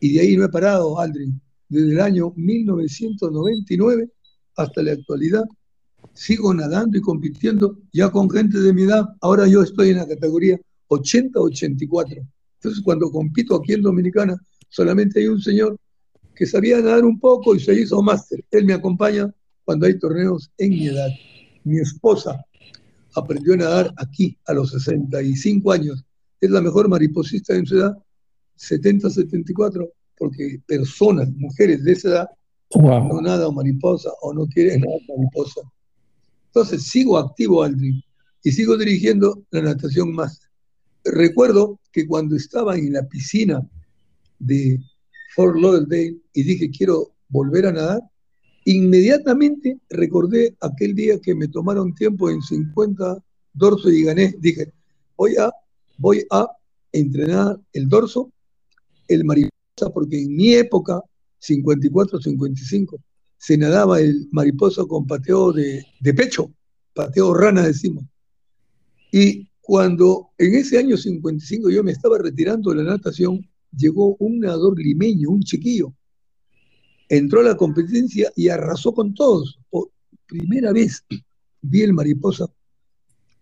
Y de ahí no he parado, Aldrin, desde el año 1999 hasta la actualidad sigo nadando y compitiendo ya con gente de mi edad. Ahora yo estoy en la categoría 80-84. Entonces cuando compito aquí en Dominicana, solamente hay un señor que sabía nadar un poco y se hizo máster. Él me acompaña cuando hay torneos en mi edad. Mi esposa aprendió a nadar aquí a los 65 años. Es la mejor mariposista en su edad, 70-74, porque personas, mujeres de esa edad, no nadan mariposa o no quieren nadar mariposa. Entonces sigo activo, Aldrin, y sigo dirigiendo la natación más. Recuerdo que cuando estaba en la piscina de Fort Lauderdale y dije quiero volver a nadar, inmediatamente recordé aquel día que me tomaron tiempo en 50 dorso y gané. Dije, voy a, voy a entrenar el dorso, el mariposa, porque en mi época, 54-55, se nadaba el mariposa con pateo de, pecho, pateo rana decimos. Y cuando en ese año 55 yo me estaba retirando de la natación, llegó un nadador limeño, un chiquillo. Entró a la competencia y arrasó con todos. Por primera vez vi el mariposa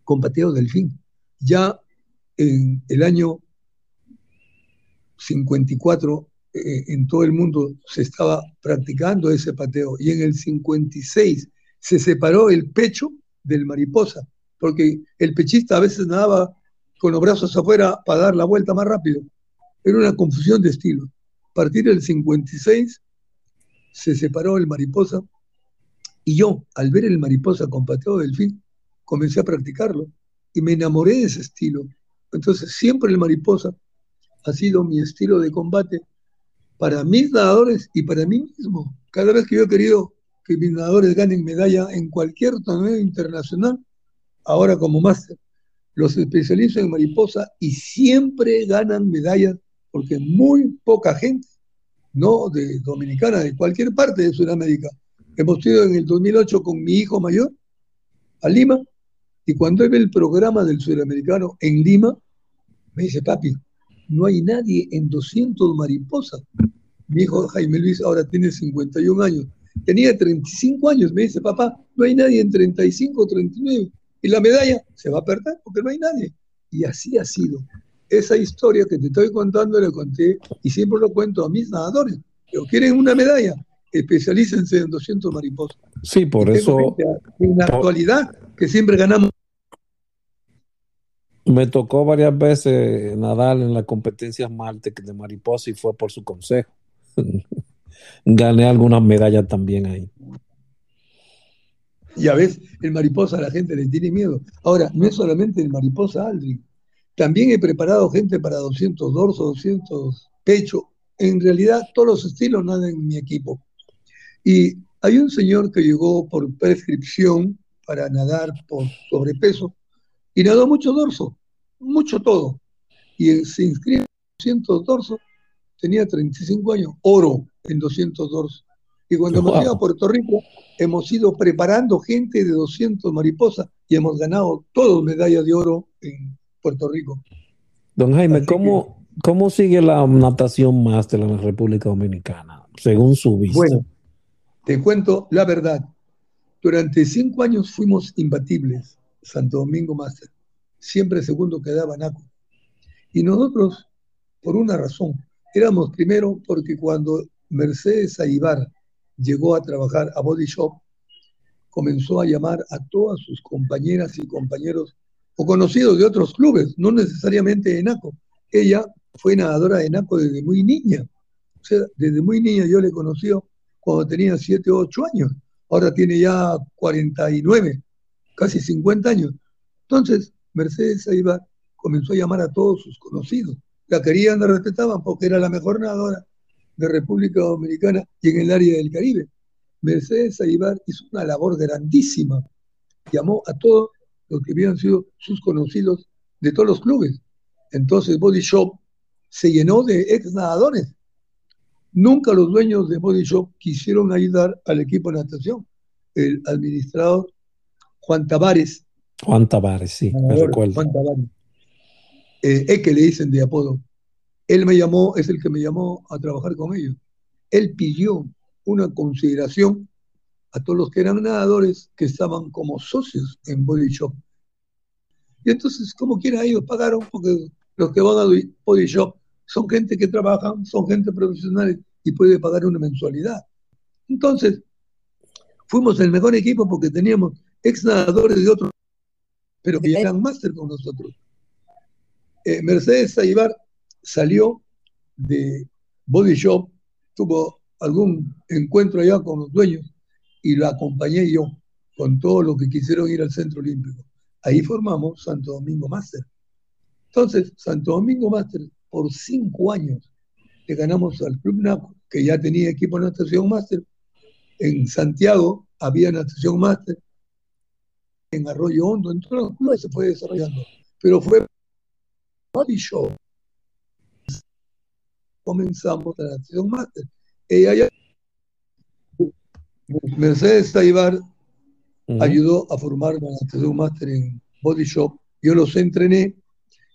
con pateo delfín. Ya en el año 54 eh, en todo el mundo se estaba practicando ese pateo y en el 56 se separó el pecho del mariposa, porque el pechista a veces nadaba con los brazos afuera para dar la vuelta más rápido. Era una confusión de estilo. A partir del 56 se separó el mariposa y yo, al ver el mariposa con pateo delfín, comencé a practicarlo y me enamoré de ese estilo. Entonces siempre el mariposa ha sido mi estilo de combate para mis nadadores y para mí mismo. Cada vez que yo he querido que mis nadadores ganen medalla en cualquier torneo internacional, ahora como máster, los especializo en mariposa y siempre ganan medallas porque muy poca gente, no de dominicana, de cualquier parte de Sudamérica. Hemos ido en el 2008 con mi hijo mayor a Lima y cuando él ve el programa del sudamericano en Lima, me dice, papi, no hay nadie en 200 mariposas. Mi hijo Jaime Luis ahora tiene 51 años. Tenía 35 años, me dice, papá, no hay nadie en 35 o 39. Y la medalla se va a perder porque no hay nadie. Y así ha sido. Esa historia que te estoy contando la conté y siempre lo cuento a mis nadadores. Pero quieren una medalla, especialícense en 200 mariposas. Sí, por eso. En la actualidad, que siempre ganamos me tocó varias veces nadar en las competencias Marte de mariposa y fue por su consejo. Gané algunas medallas también ahí. Ya ves, el mariposa a la gente le tiene miedo. Ahora, no es solamente el mariposa Aldrin. También he preparado gente para 200 dorsos, 200 pecho. En realidad, todos los estilos nadan en mi equipo. Y hay un señor que llegó por prescripción para nadar por sobrepeso y nadó mucho dorso, mucho todo. Y se inscribe en 200 dorsos, tenía 35 años, oro en 200 dorsos. Y cuando hemos ido a Puerto Rico, hemos ido preparando gente de 200 mariposas y hemos ganado todos medallas de oro en Puerto Rico. Don Jaime, ¿cómo, ¿cómo sigue la natación máster en la República Dominicana, según su vista? Bueno, te cuento la verdad. Durante cinco años fuimos imbatibles, Santo Domingo Máster. Siempre segundo quedaba Naco. Y nosotros, por una razón, éramos primero porque cuando Mercedes Aibar llegó a trabajar a Body Shop, comenzó a llamar a todas sus compañeras y compañeros o conocidos de otros clubes, no necesariamente de NACO. Ella fue nadadora de NACO desde muy niña. O sea, desde muy niña yo le conocí cuando tenía 7 o 8 años ahora tiene ya 49, casi 50 años. Entonces, Mercedes Aibar comenzó a llamar a todos sus conocidos. La querían, la respetaban porque era la mejor nadadora de República Dominicana y en el área del Caribe. Mercedes Aibar hizo una labor grandísima. Llamó a todos los que habían sido sus conocidos de todos los clubes. Entonces Body Shop se llenó de ex nadadores Nunca los dueños de Body Shop quisieron ayudar al equipo de natación. El administrador Juan Tavares. Juan Tavares, sí, me recuerdo. Juan Tavares. Eh, es que le dicen de apodo. Él me llamó, es el que me llamó a trabajar con ellos. Él pidió una consideración a todos los que eran nadadores que estaban como socios en Body Shop. Y entonces, como quiera, ellos pagaron porque los que van a Body Shop son gente que trabaja, son gente profesional y puede pagar una mensualidad. Entonces, fuimos el mejor equipo porque teníamos ex nadadores de otros, pero que ya eran máster con nosotros. Eh, Mercedes Aibar salió de Body Shop, tuvo algún encuentro allá con los dueños y la acompañé yo con todos los que quisieron ir al Centro Olímpico. Ahí formamos Santo Domingo Máster. Entonces, Santo Domingo Máster por cinco años le ganamos al Club NACO, que ya tenía equipo de natación máster. En Santiago había natación máster. En Arroyo Hondo, en todos se fue desarrollando. Pero fue Body Show. Comenzamos la natación máster. Ella ya, Mercedes Taibar ayudó a formar la natación máster en Body Shop. Yo los entrené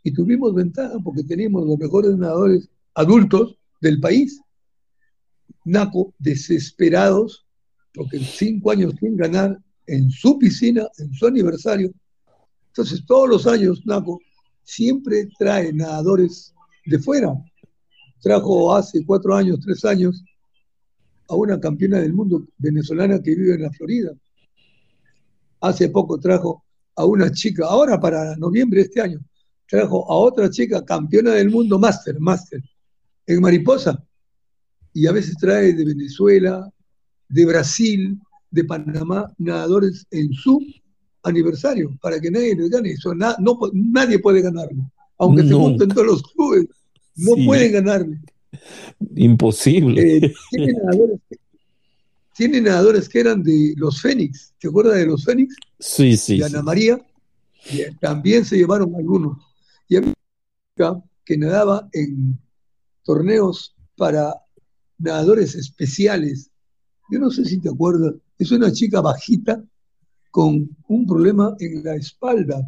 y tuvimos ventaja porque teníamos los mejores nadadores adultos del país. Naco, desesperados, porque cinco años sin ganar en su piscina, en su aniversario. Entonces, todos los años, Naco siempre trae nadadores de fuera. Trajo hace cuatro años, tres años, a una campeona del mundo venezolana que vive en la Florida. Hace poco trajo a una chica, ahora para noviembre de este año, trajo a otra chica campeona del mundo, máster, máster, en mariposa. Y a veces trae de Venezuela, de Brasil, de Panamá, nadadores en su aniversario, para que nadie les gane. Eso, no, nadie puede ganarlo. Aunque se junten todos los clubes, no pueden ganarle. Imposible. Eh, tiene, nadadores, que eran de los Fénix. ¿Te acuerdas de los Fénix? Sí, sí. De Ana María. También se llevaron algunos. Y había que nadaba en torneos para nadadores especiales. Yo no sé si te acuerdas, es una chica bajita con un problema en la espalda,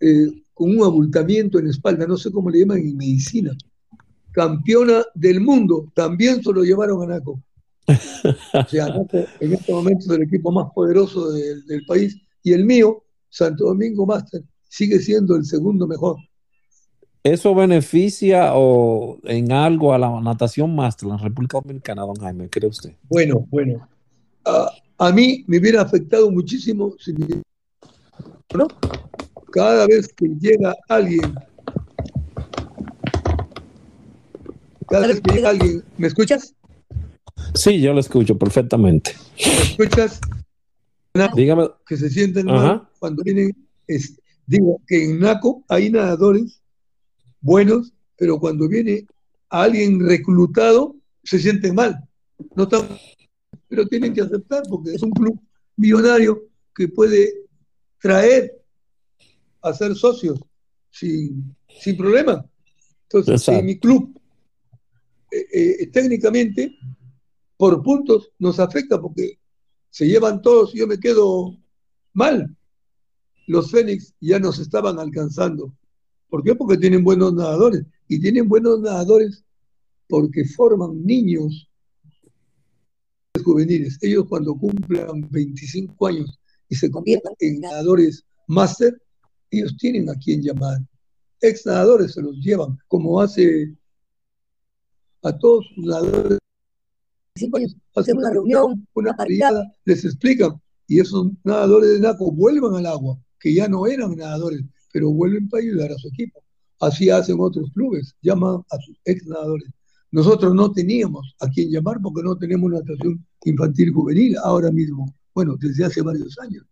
eh, con un abultamiento en la espalda, no sé cómo le llaman en medicina. Campeona del mundo, también se lo llevaron a Naco. O sea, Naco en este momento es el equipo más poderoso del país y el mío, Santo Domingo Master, sigue siendo el segundo mejor. ¿Eso beneficia o en algo a la natación máster en la República Dominicana, don Jaime? ¿Cree usted? Bueno, bueno. A mí me hubiera afectado muchísimo si ¿no? cada vez que llega alguien, cada vez que llega alguien, ¿me escuchas? Sí, yo lo escucho perfectamente. ¿Me escuchas? Dígame. Que se sienten mal cuando vienen este, Digo que en NACO hay nadadores buenos, pero cuando viene alguien reclutado, se sienten mal. no están, pero tienen que aceptar porque es un club millonario que puede traer a ser socios sin, sin problema. Entonces, si mi club eh, eh, técnicamente por puntos nos afecta porque se llevan todos y yo me quedo mal. Los Fénix ya nos estaban alcanzando. ¿Por qué? Porque tienen buenos nadadores. Y tienen buenos nadadores porque forman niños juveniles. Ellos cuando cumplan 25 años y se conviertan en nadadores máster, ellos tienen a quien llamar. Ex nadadores se los llevan, como hace a todos los nadadores. Hacen una reunión, una parrillada, les explican. Y esos nadadores de NACO vuelvan al agua, que ya no eran nadadores, pero vuelven para ayudar a su equipo. Así hacen otros clubes, llaman a sus ex nadadores. Nosotros no teníamos a quien llamar porque no tenemos una estación infantil juvenil ahora mismo, bueno, desde hace varios años.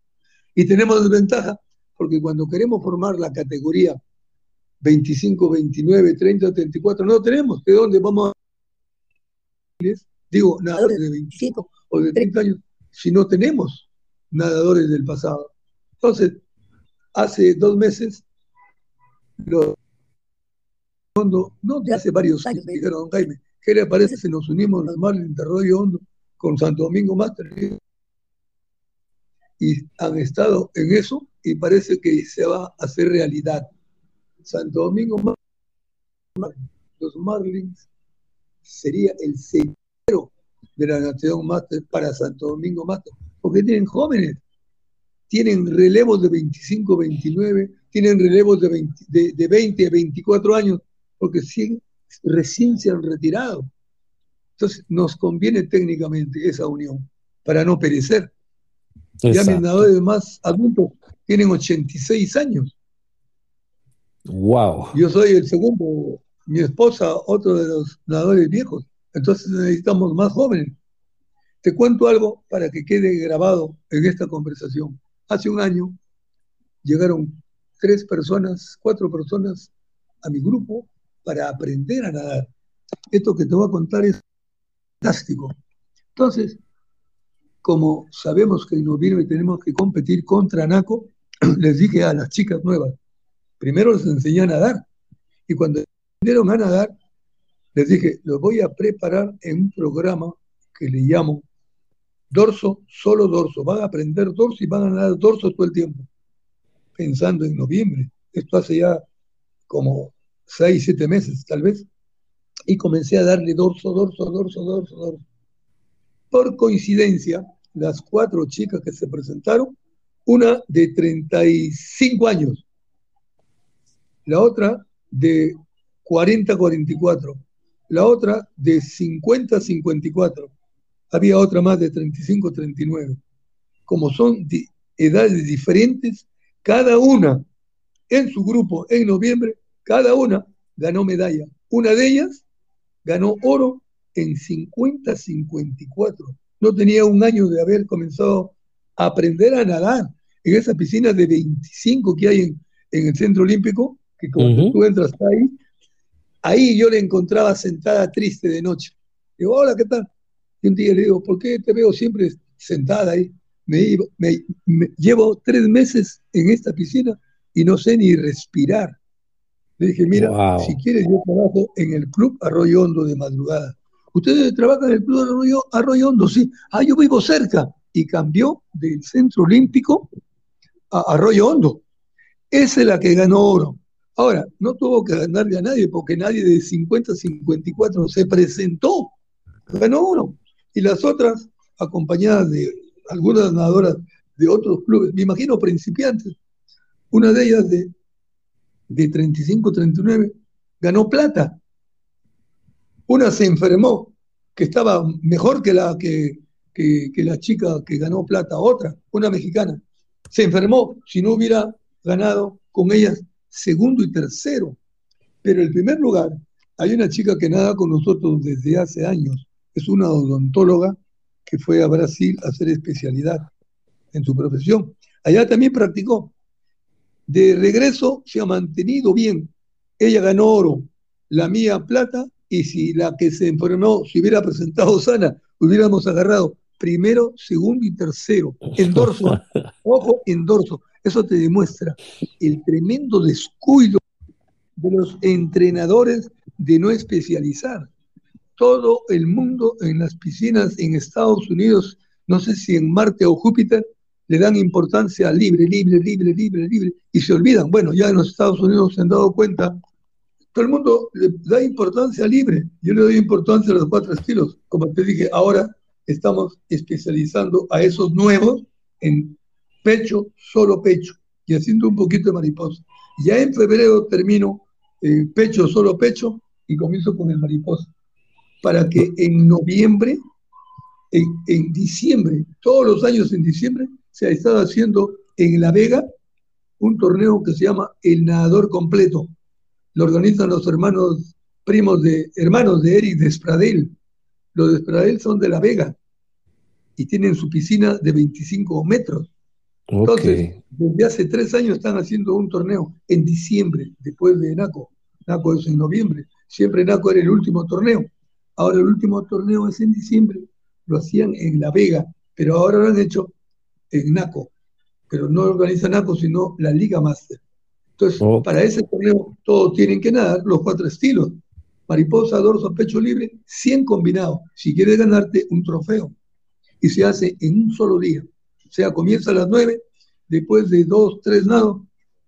Y tenemos desventaja porque cuando queremos formar la categoría 25, 29, 30, 34, no tenemos. ¿De dónde vamos a... Digo, nadadores de 25 o de 30 años, si no tenemos nadadores del pasado. Entonces, hace dos meses, los no de hace varios años, dijeron, Jaime, ¿qué le parece si nos unimos al mar de Arroyo Hondo con Santo Domingo Master? Y han estado en eso y parece que se va a hacer realidad. Santo Domingo Master, los Marlins, sería el centro de la Nación Master para Santo Domingo Master, porque tienen jóvenes, tienen relevos de 25, 29, tienen relevos de 20, de, de 20 24 años porque recién se han retirado. Entonces nos conviene técnicamente esa unión para no perecer. Ya mis nadadores más adultos tienen 86 años. Wow. Yo soy el segundo, mi esposa, otro de los nadadores viejos. Entonces necesitamos más jóvenes. Te cuento algo para que quede grabado en esta conversación. Hace un año llegaron tres personas, cuatro personas a mi grupo para aprender a nadar. Esto que te voy a contar es fantástico. Entonces, como sabemos que en noviembre tenemos que competir contra NACO, les dije a las chicas nuevas, primero les enseñé a nadar. Y cuando aprendieron a nadar, les dije, los voy a preparar en un programa que le llamo dorso, solo dorso. Van a aprender dorso y van a nadar dorso todo el tiempo. Pensando en noviembre. Esto hace ya como seis, siete meses tal vez, y comencé a darle dorso, dorso, dorso, dorso, dorso. Por coincidencia, las cuatro chicas que se presentaron, una de 35 años, la otra de 40 44, la otra de 50 54, había otra más de 35 39. Como son de edades diferentes, cada una en su grupo en noviembre cada una ganó medalla. Una de ellas ganó oro en 50-54. No tenía un año de haber comenzado a aprender a nadar en esa piscina de 25 que hay en, el Centro Olímpico, que cuando tú entras ahí, ahí yo le encontraba sentada triste de noche. Digo, hola, ¿qué tal? Y un día le digo, ¿por qué te veo siempre sentada ahí? Me, llevo tres meses en esta piscina y no sé ni respirar. Le dije, mira, si quieres, yo trabajo en el Club Arroyo Hondo de madrugada. ¿Ustedes trabajan en el Club Arroyo, Arroyo Hondo? Sí. Ah, yo vivo cerca. Y cambió del Centro Olímpico a Arroyo Hondo. Esa es la que ganó oro. Ahora, no tuvo que ganarle a nadie porque nadie de 50 a 54 se presentó. Ganó oro. Y las otras, acompañadas de algunas nadadoras de otros clubes, me imagino principiantes, una de ellas de de 35-39 ganó plata. Una se enfermó, que estaba mejor que la, que, la chica que ganó plata, otra, una mexicana. Se enfermó, si no hubiera ganado con ellas segundo y tercero. Pero el primer lugar, hay una chica que nada con nosotros desde hace años, es una odontóloga que fue a Brasil a hacer especialidad en su profesión. Allá también practicó de regreso se ha mantenido bien. Ella ganó oro, la mía plata, y si la que se enfermó se hubiera presentado sana, hubiéramos agarrado primero, segundo y tercero, en dorso, ojo, en dorso. Eso te demuestra el tremendo descuido de los entrenadores de no especializar. Todo el mundo en las piscinas en Estados Unidos, no sé si en Marte o Júpiter, le dan importancia libre, libre, libre, libre, libre, y se olvidan. Bueno, ya en los Estados Unidos se han dado cuenta, todo el mundo le da importancia libre. Yo le doy importancia a los cuatro estilos. Como te dije, ahora estamos especializando a esos nuevos en pecho, solo pecho, y haciendo un poquito de mariposa. Ya en febrero termino eh, pecho, solo pecho, y comienzo con el mariposa. Para que en noviembre, en, en diciembre, todos los años en diciembre, se ha estado haciendo en La Vega un torneo que se llama El Nadador Completo. Lo organizan los hermanos primos de hermanos de Eric Despradel. Los Despradel son de La Vega y tienen su piscina de 25 metros. Entonces, desde hace tres años están haciendo un torneo en diciembre, después de NACO. NACO es en noviembre. Siempre NACO era el último torneo. Ahora el último torneo es en diciembre. Lo hacían en La Vega, pero ahora lo han hecho en NACO. Pero no organiza NACO, sino la Liga Master. Entonces, para ese torneo todos tienen que nadar los cuatro estilos. Mariposa, dorso, pecho libre, 100 combinados. Si quieres ganarte un trofeo. Y se hace en un solo día. O sea, comienza a las 9, después de dos, tres nados,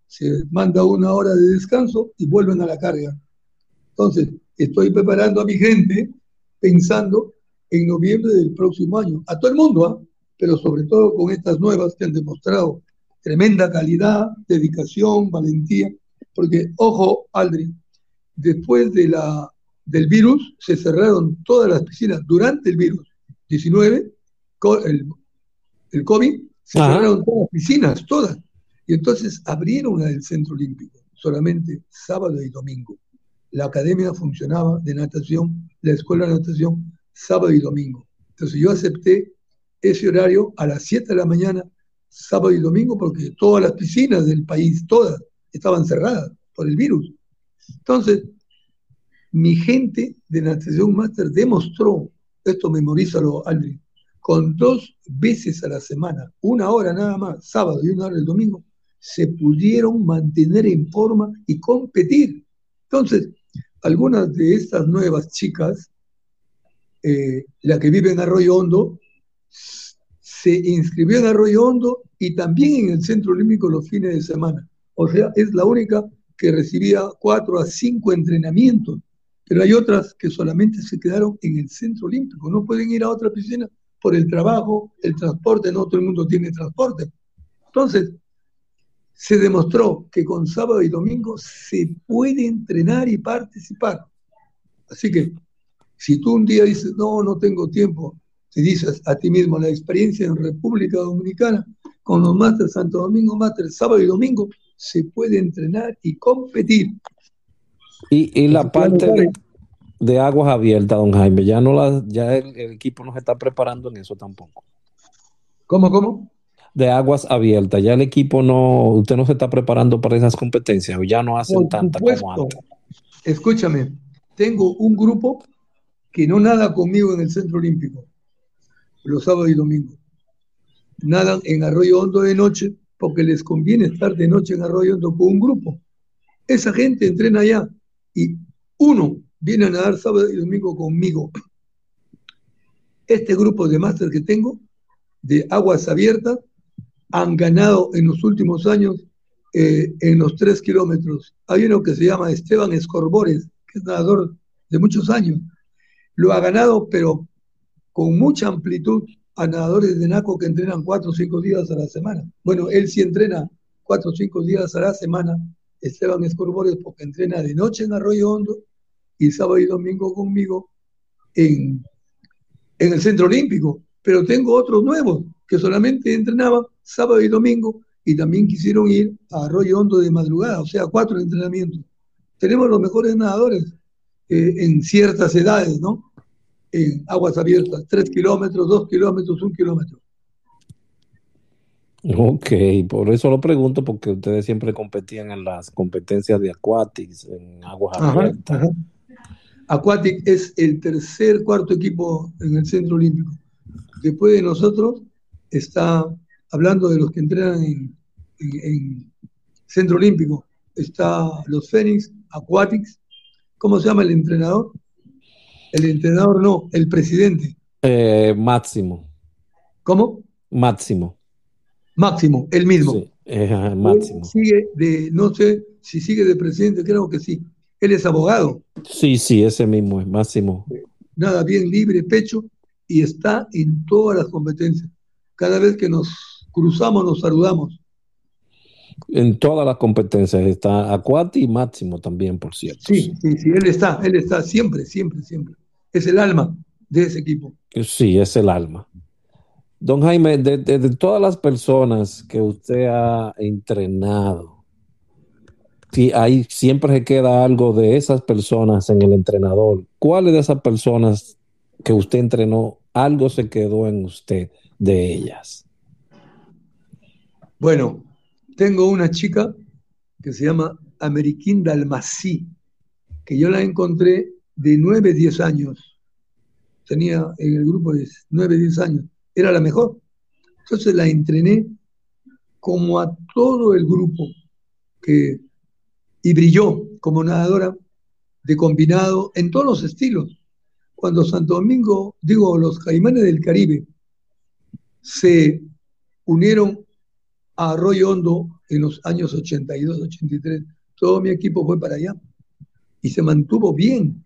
se manda una hora de descanso y vuelven a la carga. Entonces, estoy preparando a mi gente pensando en noviembre del próximo año. A todo el mundo, ¿ah? Pero sobre todo con estas nuevas que han demostrado tremenda calidad, dedicación, valentía. Porque, ojo, Aldri, después de la, del virus se cerraron todas las piscinas durante el virus 19, el, el COVID, se cerraron todas las piscinas, todas. Y entonces abrieron la del Centro Olímpico, solamente sábado y domingo. La academia funcionaba de natación, la escuela de natación, sábado y domingo. Entonces yo acepté ese horario a las 7 de la mañana, sábado y domingo, porque todas las piscinas del país, todas, estaban cerradas por el virus. Entonces, mi gente de natación máster demostró, esto memorízalo, Aldrin, con dos veces a la semana, una hora nada más, sábado y una hora el domingo, se pudieron mantener en forma y competir. Entonces, algunas de estas nuevas chicas, eh, la que vive en Arroyo Hondo, se inscribió en Arroyo Hondo y también en el Centro Olímpico los fines de semana. O sea, es la única que recibía cuatro a cinco entrenamientos, pero hay otras que solamente se quedaron en el Centro Olímpico, no pueden ir a otra piscina por el trabajo, el transporte, no todo el mundo tiene transporte. Entonces, se demostró que con sábado y domingo se puede entrenar y participar. Así que si tú un día dices, no, no tengo tiempo, si dices a ti mismo la experiencia en República Dominicana con los Masters Santo Domingo Master sábado y domingo, se puede entrenar y competir. Y, la parte de, aguas abiertas, don Jaime, ya no la, ya el, el equipo no se está preparando en eso tampoco. ¿Cómo, cómo? de aguas abiertas. Ya el equipo no, usted no se está preparando para esas competencias, ya no hacen tanta como antes. Escúchame, tengo un grupo que no nada conmigo en el Centro Olímpico, los sábados y domingos. Nadan en Arroyo Hondo de noche porque les conviene estar de noche en Arroyo Hondo con un grupo. Esa gente entrena allá y uno viene a nadar sábado y domingo conmigo. Este grupo de máster que tengo de aguas abiertas han ganado en los últimos años eh, en los tres kilómetros. Hay uno que se llama Esteban Escorbores, que es nadador de muchos años. Lo ha ganado, pero con mucha amplitud a nadadores de NACO que entrenan cuatro o cinco días a la semana. Bueno, él sí entrena cuatro o cinco días a la semana, Esteban Escorbores, porque entrena de noche en Arroyo Hondo y sábado y domingo conmigo en, en el Centro Olímpico. Pero tengo otros nuevos que solamente entrenaban sábado y domingo, y también quisieron ir a Arroyo Hondo de madrugada, o sea, cuatro entrenamientos. Tenemos los mejores nadadores eh, en ciertas edades, ¿no? En aguas abiertas, tres kilómetros, dos kilómetros, un kilómetro. Ok, por eso lo pregunto, porque ustedes siempre competían en las competencias de aquatics, en aguas abiertas. Aquatic es el tercer, cuarto equipo en el Centro Olímpico. Después de nosotros está, hablando de los que entrenan en, en Centro Olímpico, está los Fénix, Aquatics. ¿Cómo se llama el entrenador? El entrenador no, el presidente. Eh, Máximo. ¿Cómo? Máximo. Máximo, el mismo. Sí, eh, Máximo. Sigue de, no sé si sigue de presidente, creo que sí. Él es abogado. Sí, sí, ese mismo es Máximo. Nada, bien libre, pecho, y está en todas las competencias. Cada vez que nos cruzamos, nos saludamos. En todas las competencias está Acuati y Máximo también, por cierto. Sí, sí, sí, él está, él está siempre, siempre, siempre. Es el alma de ese equipo. Sí, es el alma. Don Jaime, de, de, de todas las personas que usted ha entrenado, si hay, siempre se queda algo de esas personas en el entrenador. ¿Cuáles de esas personas que usted entrenó, algo se quedó en usted de ellas? Bueno, tengo una chica que se llama Ameriquín Dalmasí, que yo la encontré de 9, 10 años. Tenía en el grupo de 9, 10 años. Era la mejor. Entonces la entrené como a todo el grupo que, y brilló como nadadora de combinado en todos los estilos. Cuando Santo Domingo, digo, los caimanes del Caribe se unieron a Arroyo Hondo en los años 82, 83. Todo mi equipo fue para allá y se mantuvo bien,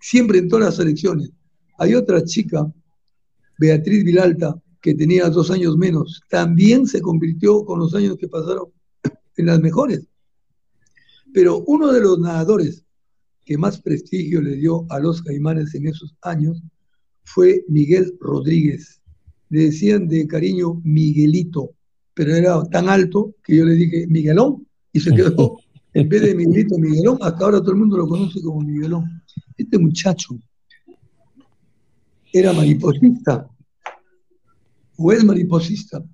siempre en todas las selecciones. Hay otra chica, Beatriz Vilalta, que tenía dos años menos, también se convirtió con los años que pasaron en las mejores. Pero uno de los nadadores que más prestigio le dio a los caimanes en esos años fue Miguel Rodríguez. Le decían de cariño Miguelito pero era tan alto que yo le dije Miguelón y se quedó, en vez de Miguelito, Miguelón, hasta ahora todo el mundo lo conoce como Miguelón. Este muchacho era mariposista, o es mariposista,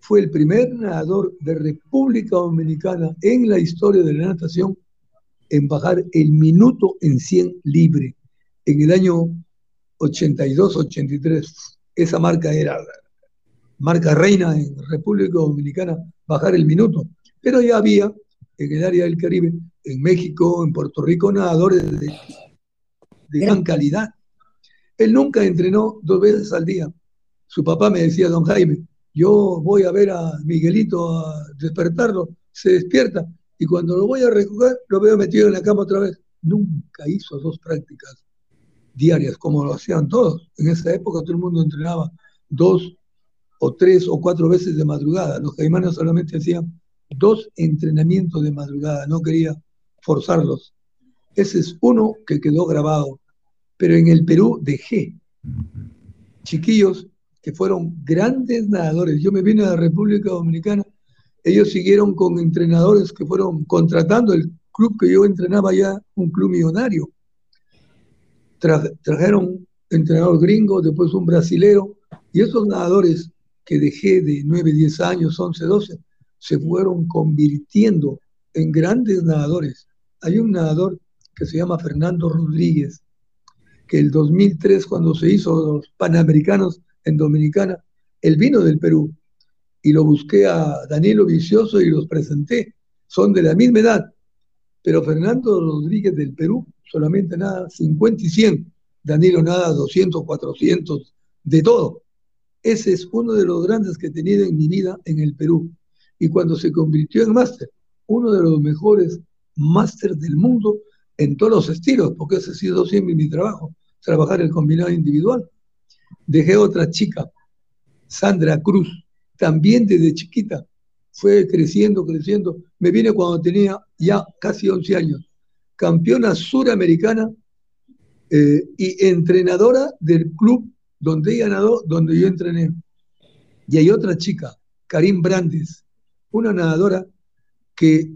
fue el primer nadador de República Dominicana en la historia de la natación en bajar el minuto en 100 libre en el año 82-83. Esa marca era marca reina en República Dominicana, bajar el minuto. Pero ya había en el área del Caribe, en México, en Puerto Rico, nadadores de, de gran calidad. Él nunca entrenó dos veces al día. Su papá me decía, don Jaime, yo voy a ver a Miguelito a despertarlo, se despierta y cuando lo voy a recoger lo veo metido en la cama otra vez. Nunca hizo dos prácticas diarias como lo hacían todos. En esa época todo el mundo entrenaba dos o tres o cuatro veces de madrugada. Los caimanes solamente hacían dos entrenamientos de madrugada, no quería forzarlos. Ese es uno que quedó grabado. Pero en el Perú dejé chiquillos que fueron grandes nadadores. Yo me vine a la República Dominicana, ellos siguieron con entrenadores que fueron contratando el club que yo entrenaba ya, un club millonario. Tra trajeron entrenador gringo, después un brasilero, y esos nadadores que dejé de 9, 10 años, 11, 12, se fueron convirtiendo en grandes nadadores. Hay un nadador que se llama Fernando Rodríguez, que el 2003, cuando se hizo los Panamericanos en Dominicana, él vino del Perú y lo busqué a Danilo Vicioso y los presenté. Son de la misma edad, pero Fernando Rodríguez del Perú solamente nada 50 y 100, Danilo nada 200, 400, de todo. Ese es uno de los grandes que he tenido en mi vida en el Perú. Y cuando se convirtió en máster, uno de los mejores máster del mundo en todos los estilos, porque ese ha sido siempre mi trabajo, trabajar el combinado individual. Dejé otra chica, Sandra Cruz, también desde chiquita, fue creciendo, creciendo. Me vine cuando tenía ya casi 11 años, campeona suramericana eh, y entrenadora del club donde ella nadó, donde yo entrené. Y hay otra chica, Karim Brandes, una nadadora que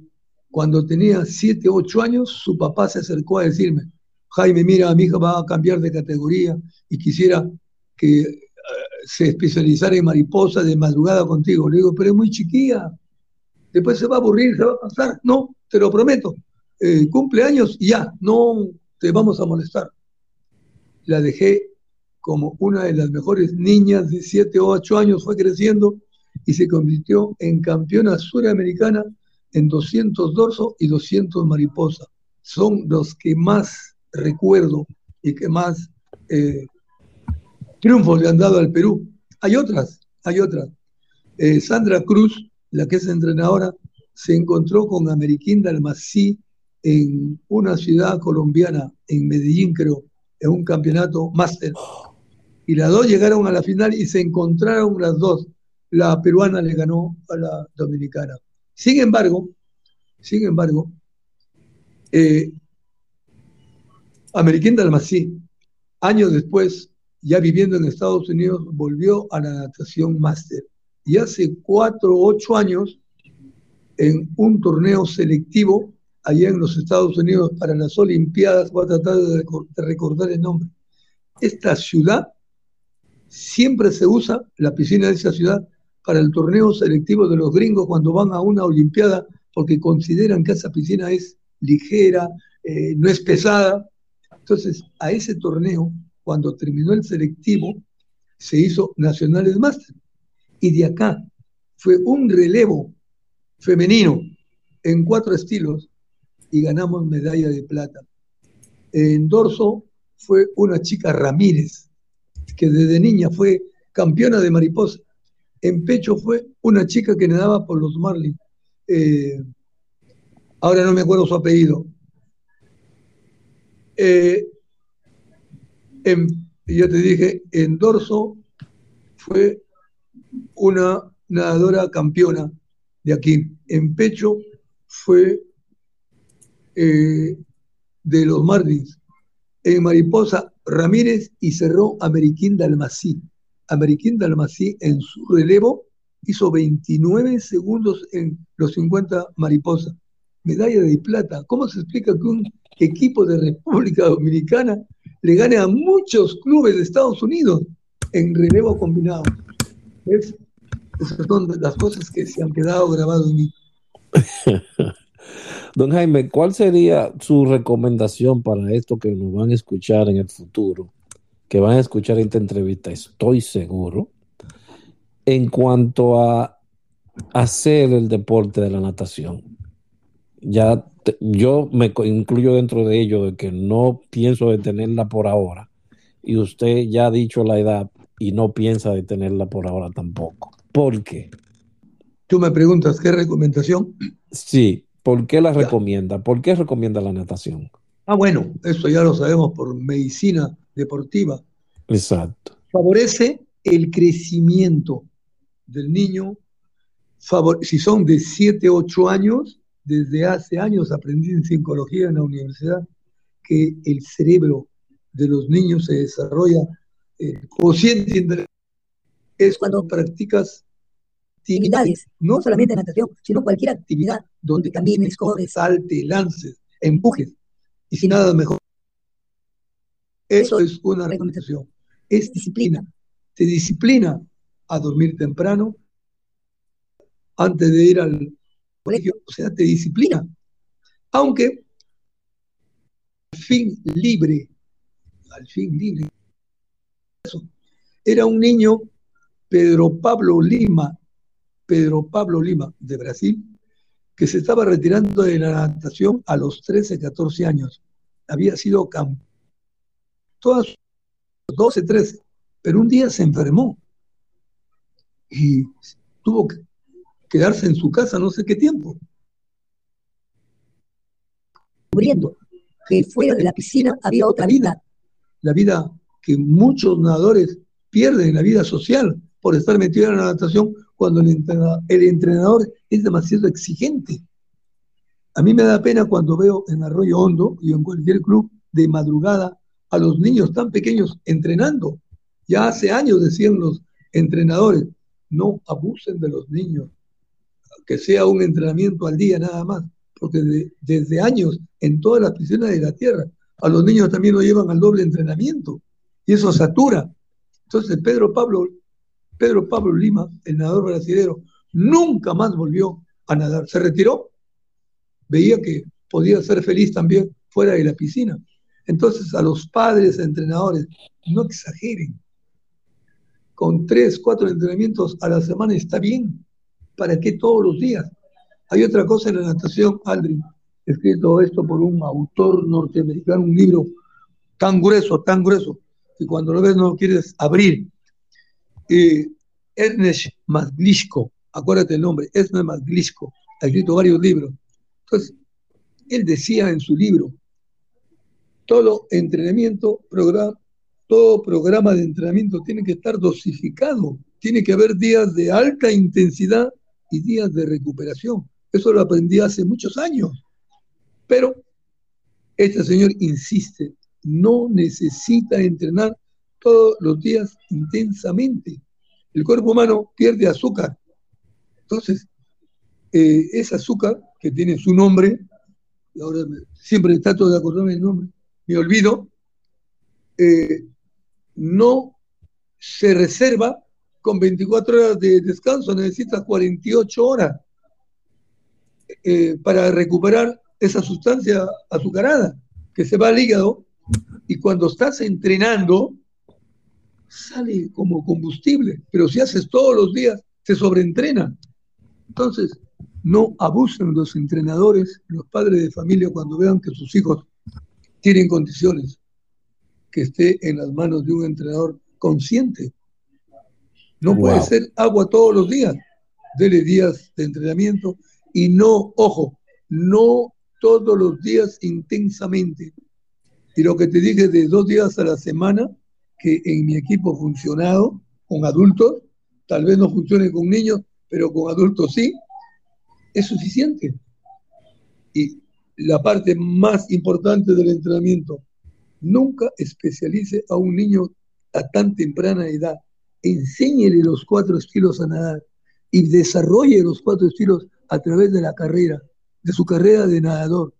cuando tenía 7, 8 años, su papá se acercó a decirme, Jaime, mira, mi hija va a cambiar de categoría y quisiera que uh, se especializara en mariposa de madrugada contigo. Le digo, pero es muy chiquilla, después se va a aburrir, se va a pasar. No, te lo prometo, eh, cumpleaños y ya, no, te vamos a molestar. La dejé como una de las mejores niñas de 7 o 8 años, fue creciendo y se convirtió en campeona suramericana en 200 dorso y 200 mariposa. Son los que más recuerdo y que más eh, triunfos le han dado al Perú. Hay otras, hay otras. Eh, Sandra Cruz, la que es entrenadora, se encontró con Ameriquín Dalmací en una ciudad colombiana, en Medellín creo, en un campeonato máster. Y las dos llegaron a la final y se encontraron las dos. La peruana le ganó a la dominicana. Sin embargo, sin embargo, eh, Ameriquín Dalmací, años después, ya viviendo en Estados Unidos, volvió a la natación máster. Y hace cuatro o ocho años, en un torneo selectivo allá en los Estados Unidos para las Olimpiadas, voy a tratar de recordar el nombre. Esta ciudad siempre se usa, la piscina de esa ciudad, para el torneo selectivo de los gringos cuando van a una Olimpiada, porque consideran que esa piscina es ligera, eh, no es pesada. Entonces, a ese torneo, cuando terminó el selectivo, se hizo Nacionales Master. Y de acá fue un relevo femenino en cuatro estilos y ganamos medalla de plata. En dorso fue una chica Ramírez, que desde niña fue campeona de mariposa. En pecho fue una chica que nadaba por los Marlins. Eh, ahora no me acuerdo su apellido. Eh, yo te dije, en dorso fue una nadadora campeona de aquí. En pecho fue eh, de los Marlins. En Mariposa, Ramírez y cerró Ameriquín Dalmací. Ameriquín Dalmací en su relevo hizo 29 segundos en los 50 Mariposa. Medalla de plata. ¿Cómo se explica que un equipo de República Dominicana le gane a muchos clubes de Estados Unidos en relevo combinado? Esas son las cosas que se han quedado grabadas en mí. Don Jaime, ¿cuál sería su recomendación para esto que nos van a escuchar en el futuro? Que van a escuchar esta entrevista, estoy seguro, en cuanto a hacer el deporte de la natación. Ya yo me incluyo dentro de ello de que no pienso detenerla por ahora. Y usted ya ha dicho la edad y no piensa detenerla por ahora tampoco. ¿Por qué? Tú me preguntas qué recomendación. Sí, ¿Por qué la recomienda? ¿Por qué recomienda la natación? Ah, bueno, eso ya lo sabemos por medicina deportiva. Exacto. Favorece el crecimiento del niño. si son de 7, 8 años, desde hace años aprendí en psicología en la universidad que el cerebro de los niños se desarrolla eh, consciente es cuando practicas actividades, no solamente natación, sino cualquier actividad donde camines, corres, salte, lances, empujes, y sin nada mejor. Eso es una recomendación. Es disciplina. Te disciplina a dormir temprano antes de ir al colegio. O sea, te disciplina. Aunque al fin libre, al fin libre. Era un niño, Pedro Pablo Lima, Pedro Pablo Lima, de Brasil, que se estaba retirando de la natación a los 13, 14 años. Había sido campeón. Todas 12, 13, pero un día se enfermó y tuvo que quedarse en su casa no sé qué tiempo. Muriendo, que fuera de la piscina había otra vida, la vida que muchos nadadores pierden, la vida social, por estar metido en la natación cuando el entrenador, es demasiado exigente. A mí me da pena cuando veo en Arroyo Hondo y en cualquier club de madrugada a los niños tan pequeños entrenando. Ya hace años decían los entrenadores, no abusen de los niños, que sea un entrenamiento al día nada más, porque desde años en todas las piscinas de la tierra a los niños también lo llevan al doble entrenamiento y eso satura. Entonces Pedro Pablo Pedro Pablo Lima, el nadador brasileño, nunca más volvió a nadar. Se retiró. Veía que podía ser feliz también fuera de la piscina. Entonces, a los padres, entrenadores, no exageren. Con tres, cuatro entrenamientos a la semana está bien. ¿Para qué todos los días? Hay otra cosa en la natación, Aldrin, escrito esto por un autor norteamericano, un libro tan grueso, tan grueso, que cuando lo ves no lo quieres abrir. Eh, Ernest Maglishko, acuérdate el nombre, Ernest Maglishko, ha escrito varios libros. Entonces, él decía en su libro, todo entrenamiento, programa, todo programa de entrenamiento tiene que estar dosificado, tiene que haber días de alta intensidad y días de recuperación. Eso lo aprendí hace muchos años. Pero este señor insiste, no necesita entrenar todos los días intensamente. El cuerpo humano pierde azúcar. Entonces, eh, ese azúcar que tiene su nombre, ahora siempre trato de acordarme el nombre, me olvido, eh, no se reserva con 24 horas de descanso, necesita 48 horas eh, para recuperar esa sustancia azucarada que se va al hígado y cuando estás entrenando sale como combustible, pero si haces todos los días, se sobreentrena. Entonces, no abusen los entrenadores, los padres de familia cuando vean que sus hijos tienen condiciones, que esté en las manos de un entrenador consciente. No puede ser agua todos los días. Dele días de entrenamiento y no, ojo, no todos los días intensamente. Y lo que te dije de dos días a la semana, que en mi equipo ha funcionado con adultos, tal vez no funcione con niños, pero con adultos sí, es suficiente. Y la parte más importante del entrenamiento, nunca especialice a un niño a tan temprana edad. Enséñele los cuatro estilos a nadar y desarrolle los cuatro estilos a través de la carrera, de su carrera de nadador.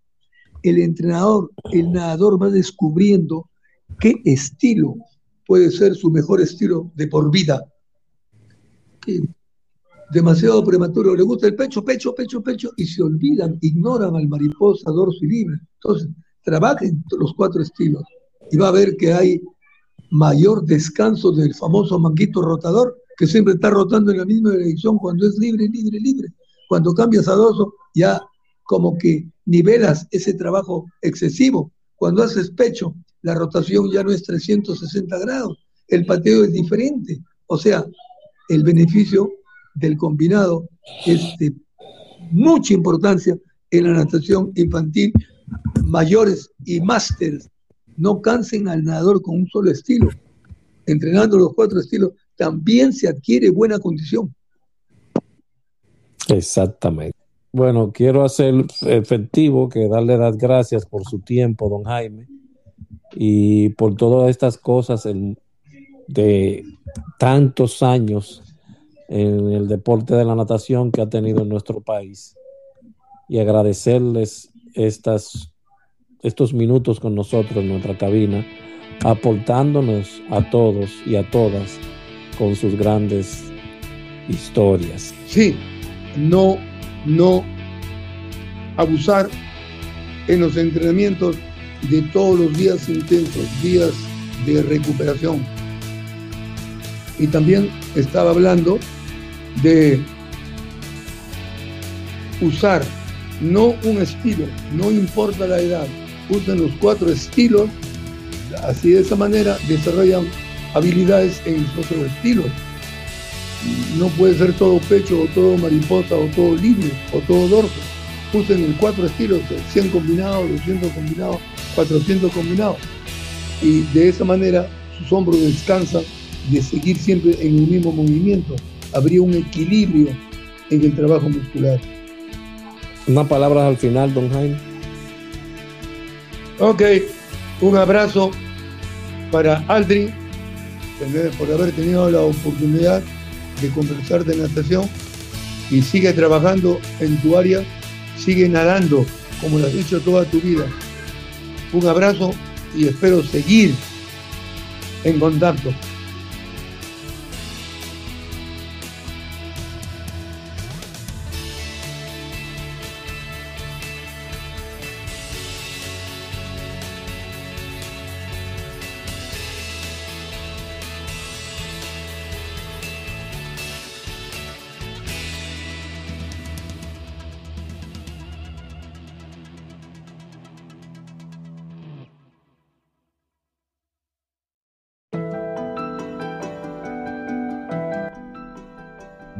El entrenador, el nadador va descubriendo qué estilo puede ser su mejor estilo de por vida. Demasiado prematuro, le gusta el pecho, pecho, pecho, pecho, y se olvidan, ignoran al mariposa, dorso y libre. Entonces, trabajen los cuatro estilos y va a ver que hay mayor descanso del famoso manguito rotador, que siempre está rotando en la misma dirección cuando es libre, libre, libre. Cuando cambias a doso, ya como que nivelas ese trabajo excesivo. Cuando haces pecho, la rotación ya no es 360 grados, el pateo es diferente. O sea, el beneficio del combinado es de mucha importancia en la natación infantil, mayores y másteres. No cansen al nadador con un solo estilo. Entrenando los cuatro estilos, también se adquiere buena condición. Exactamente. Bueno, quiero hacer efectivo que darle las gracias por su tiempo, don Jaime, y por todas estas cosas de tantos años en el deporte de la natación que ha tenido en nuestro país. Y agradecerles estas, estos minutos con nosotros en nuestra cabina, aportándonos a todos y a todas con sus grandes historias. Sí, no, no abusar en los entrenamientos de todos los días intensos, días de recuperación. Y también estaba hablando de usar no un estilo, no importa la edad, usen los cuatro estilos, así de esa manera desarrollan habilidades en los otros estilos no puede ser todo pecho o todo mariposa o todo libre o todo dorso. Usen el cuatro estilos, 100 combinados, 200 combinados, 400 combinados. Y de esa manera sus hombros descansan de seguir siempre en el mismo movimiento. Habría un equilibrio en el trabajo muscular. Una palabra al final, don Jaime. Ok, un abrazo para Aldrin por haber tenido la oportunidad de conversar de natación y sigue trabajando en tu área, sigue nadando como lo has hecho toda tu vida. Un abrazo y espero seguir en contacto.